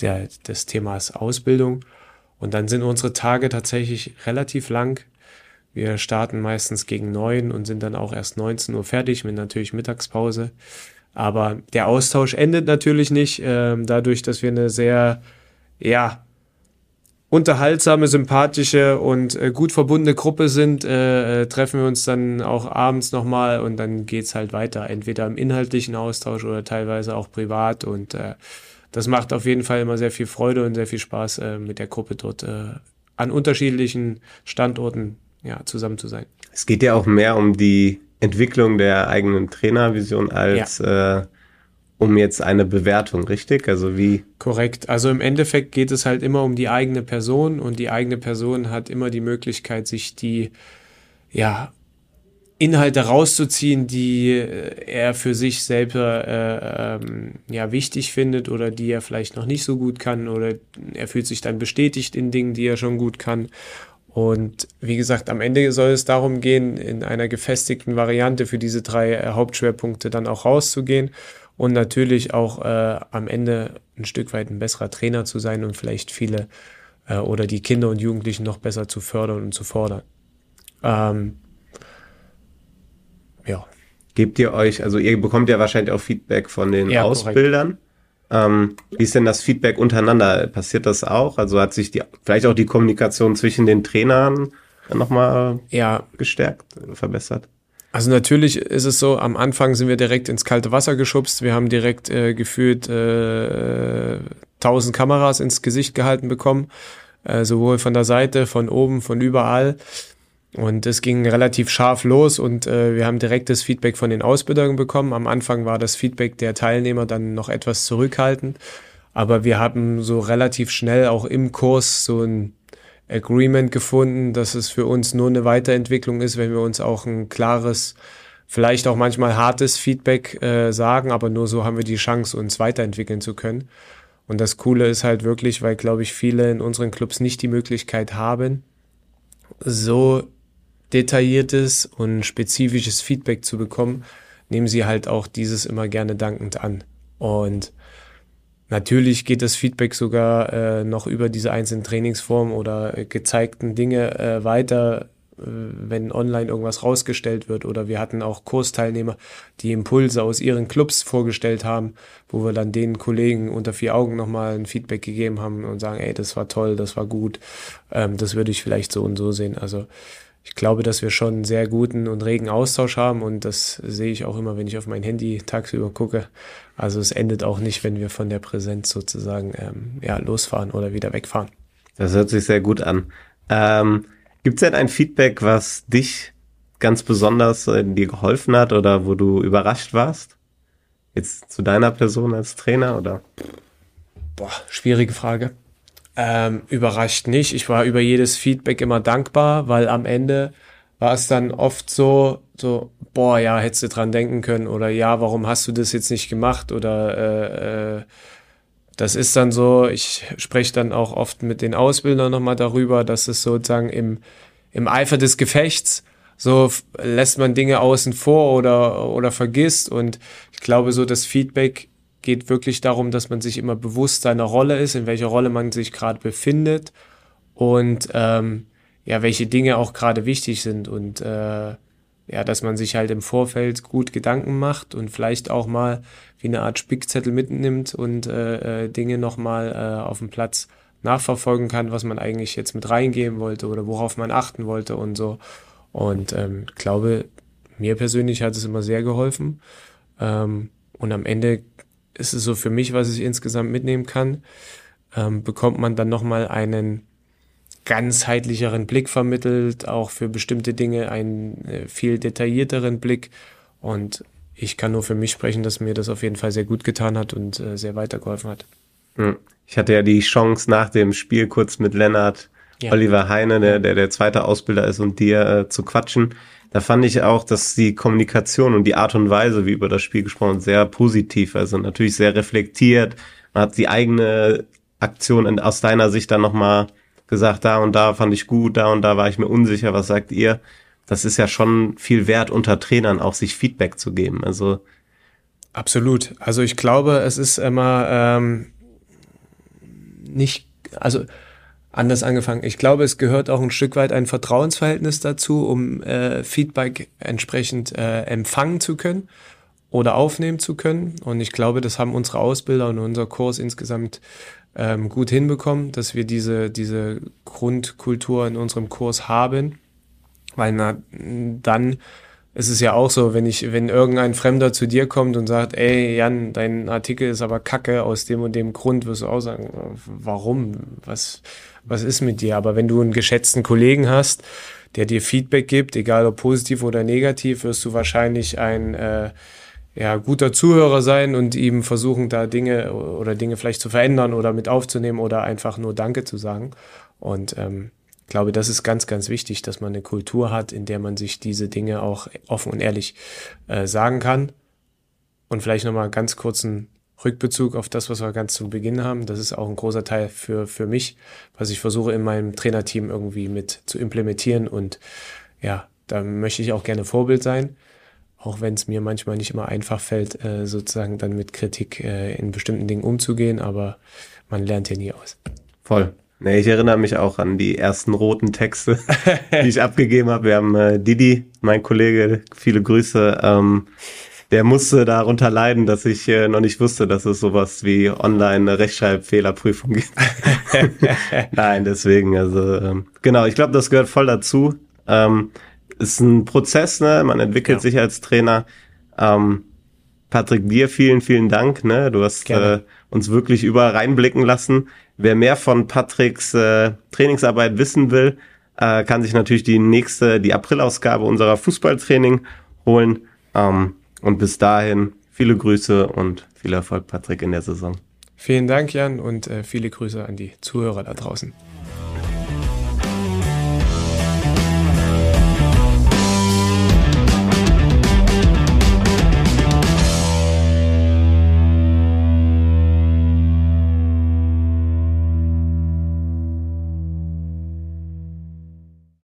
der, des Themas Ausbildung. Und dann sind unsere Tage tatsächlich relativ lang. Wir starten meistens gegen neun und sind dann auch erst 19 Uhr fertig mit natürlich Mittagspause. Aber der Austausch endet natürlich nicht, äh, dadurch, dass wir eine sehr, ja, unterhaltsame, sympathische und äh, gut verbundene Gruppe sind, äh, äh, treffen wir uns dann auch abends nochmal und dann geht's halt weiter. Entweder im inhaltlichen Austausch oder teilweise auch privat. Und äh, das macht auf jeden Fall immer sehr viel Freude und sehr viel Spaß, äh, mit der Gruppe dort äh, an unterschiedlichen Standorten ja, zusammen zu sein. Es geht ja auch mehr um die Entwicklung der eigenen Trainervision als ja. Um jetzt eine Bewertung, richtig? Also wie? Korrekt. Also im Endeffekt geht es halt immer um die eigene Person und die eigene Person hat immer die Möglichkeit, sich die, ja, Inhalte rauszuziehen, die äh, er für sich selber äh, ähm, ja wichtig findet oder die er vielleicht noch nicht so gut kann oder er fühlt sich dann bestätigt in Dingen, die er schon gut kann. Und wie gesagt, am Ende soll es darum gehen, in einer gefestigten Variante für diese drei äh, Hauptschwerpunkte dann auch rauszugehen und natürlich auch äh, am Ende ein Stück weit ein besserer Trainer zu sein und vielleicht viele äh, oder die Kinder und Jugendlichen noch besser zu fördern und zu fordern. Ähm, ja. Gebt ihr euch, also ihr bekommt ja wahrscheinlich auch Feedback von den ja, Ausbildern. Ähm, wie ist denn das Feedback untereinander? Passiert das auch? Also hat sich die, vielleicht auch die Kommunikation zwischen den Trainern nochmal ja. gestärkt, verbessert? Also natürlich ist es so, am Anfang sind wir direkt ins kalte Wasser geschubst. Wir haben direkt äh, gefühlt äh, 1000 Kameras ins Gesicht gehalten bekommen, äh, sowohl von der Seite, von oben, von überall. Und es ging relativ scharf los und äh, wir haben direktes Feedback von den Ausbildern bekommen. Am Anfang war das Feedback der Teilnehmer dann noch etwas zurückhaltend, aber wir haben so relativ schnell auch im Kurs so ein Agreement gefunden, dass es für uns nur eine Weiterentwicklung ist, wenn wir uns auch ein klares, vielleicht auch manchmal hartes Feedback äh, sagen, aber nur so haben wir die Chance, uns weiterentwickeln zu können. Und das Coole ist halt wirklich, weil, glaube ich, viele in unseren Clubs nicht die Möglichkeit haben, so detailliertes und spezifisches Feedback zu bekommen, nehmen sie halt auch dieses immer gerne dankend an. Und Natürlich geht das Feedback sogar äh, noch über diese einzelnen Trainingsformen oder äh, gezeigten Dinge äh, weiter, äh, wenn online irgendwas rausgestellt wird. Oder wir hatten auch Kursteilnehmer, die Impulse aus ihren Clubs vorgestellt haben, wo wir dann den Kollegen unter vier Augen nochmal ein Feedback gegeben haben und sagen, ey, das war toll, das war gut, ähm, das würde ich vielleicht so und so sehen. Also ich glaube, dass wir schon einen sehr guten und regen Austausch haben und das sehe ich auch immer, wenn ich auf mein Handy tagsüber gucke. Also es endet auch nicht, wenn wir von der Präsenz sozusagen ähm, ja, losfahren oder wieder wegfahren. Das hört sich sehr gut an. Ähm, Gibt es denn ein Feedback, was dich ganz besonders äh, dir geholfen hat oder wo du überrascht warst? Jetzt zu deiner Person als Trainer oder? Boah, schwierige Frage. Ähm, überrascht nicht. Ich war über jedes Feedback immer dankbar, weil am Ende war es dann oft so, so, boah, ja, hättest du dran denken können oder ja, warum hast du das jetzt nicht gemacht oder äh, äh, das ist dann so, ich spreche dann auch oft mit den Ausbildern nochmal darüber, dass es sozusagen im, im Eifer des Gefechts so lässt man Dinge außen vor oder, oder vergisst. Und ich glaube, so das Feedback geht wirklich darum, dass man sich immer bewusst seiner Rolle ist, in welcher Rolle man sich gerade befindet und ähm, ja, welche Dinge auch gerade wichtig sind und äh, ja, dass man sich halt im Vorfeld gut Gedanken macht und vielleicht auch mal wie eine Art Spickzettel mitnimmt und äh, äh, Dinge nochmal äh, auf dem Platz nachverfolgen kann, was man eigentlich jetzt mit reingeben wollte oder worauf man achten wollte und so. Und ähm, glaube, mir persönlich hat es immer sehr geholfen. Ähm, und am Ende ist es so für mich, was ich insgesamt mitnehmen kann, ähm, bekommt man dann nochmal einen ganzheitlicheren Blick vermittelt, auch für bestimmte Dinge einen äh, viel detaillierteren Blick. Und ich kann nur für mich sprechen, dass mir das auf jeden Fall sehr gut getan hat und äh, sehr weitergeholfen hat. Hm. Ich hatte ja die Chance nach dem Spiel kurz mit Lennart ja. Oliver Heine, der, der der zweite Ausbilder ist, und dir äh, zu quatschen. Da fand ich auch, dass die Kommunikation und die Art und Weise, wie über das Spiel gesprochen, sehr positiv, also natürlich sehr reflektiert. Man hat die eigene Aktion aus deiner Sicht dann nochmal gesagt, da und da fand ich gut, da und da war ich mir unsicher, was sagt ihr? Das ist ja schon viel wert unter Trainern, auch sich Feedback zu geben. Also Absolut. Also ich glaube, es ist immer ähm, nicht, also anders angefangen. Ich glaube, es gehört auch ein Stück weit ein Vertrauensverhältnis dazu, um äh, Feedback entsprechend äh, empfangen zu können oder aufnehmen zu können. Und ich glaube, das haben unsere Ausbilder und unser Kurs insgesamt ähm, gut hinbekommen, dass wir diese, diese Grundkultur in unserem Kurs haben. Weil na, dann ist es ja auch so, wenn ich, wenn irgendein Fremder zu dir kommt und sagt, ey Jan, dein Artikel ist aber kacke aus dem und dem Grund, wirst du auch sagen, warum? Was, was ist mit dir? Aber wenn du einen geschätzten Kollegen hast, der dir Feedback gibt, egal ob positiv oder negativ, wirst du wahrscheinlich ein äh, ja, guter Zuhörer sein und ihm versuchen, da Dinge oder Dinge vielleicht zu verändern oder mit aufzunehmen oder einfach nur Danke zu sagen. Und ähm, ich glaube, das ist ganz, ganz wichtig, dass man eine Kultur hat, in der man sich diese Dinge auch offen und ehrlich äh, sagen kann. Und vielleicht nochmal ganz kurzen Rückbezug auf das, was wir ganz zu Beginn haben. Das ist auch ein großer Teil für, für mich, was ich versuche in meinem Trainerteam irgendwie mit zu implementieren. Und ja, da möchte ich auch gerne Vorbild sein auch wenn es mir manchmal nicht immer einfach fällt, äh, sozusagen dann mit Kritik äh, in bestimmten Dingen umzugehen, aber man lernt ja nie aus. Voll. Nee, ich erinnere mich auch an die ersten roten Texte, die ich abgegeben habe. Wir haben äh, Didi, mein Kollege, viele Grüße. Ähm, der musste darunter leiden, dass ich äh, noch nicht wusste, dass es sowas wie online Rechtschreibfehlerprüfung gibt. Nein, deswegen, also ähm, genau, ich glaube, das gehört voll dazu. Ähm, ist ein Prozess, ne? Man entwickelt ja. sich als Trainer. Ähm, Patrick, dir vielen, vielen Dank. Ne? Du hast äh, uns wirklich überall reinblicken lassen. Wer mehr von Patricks äh, Trainingsarbeit wissen will, äh, kann sich natürlich die nächste, die Aprilausgabe unserer Fußballtraining holen. Ähm, und bis dahin viele Grüße und viel Erfolg, Patrick, in der Saison. Vielen Dank, Jan, und äh, viele Grüße an die Zuhörer da draußen.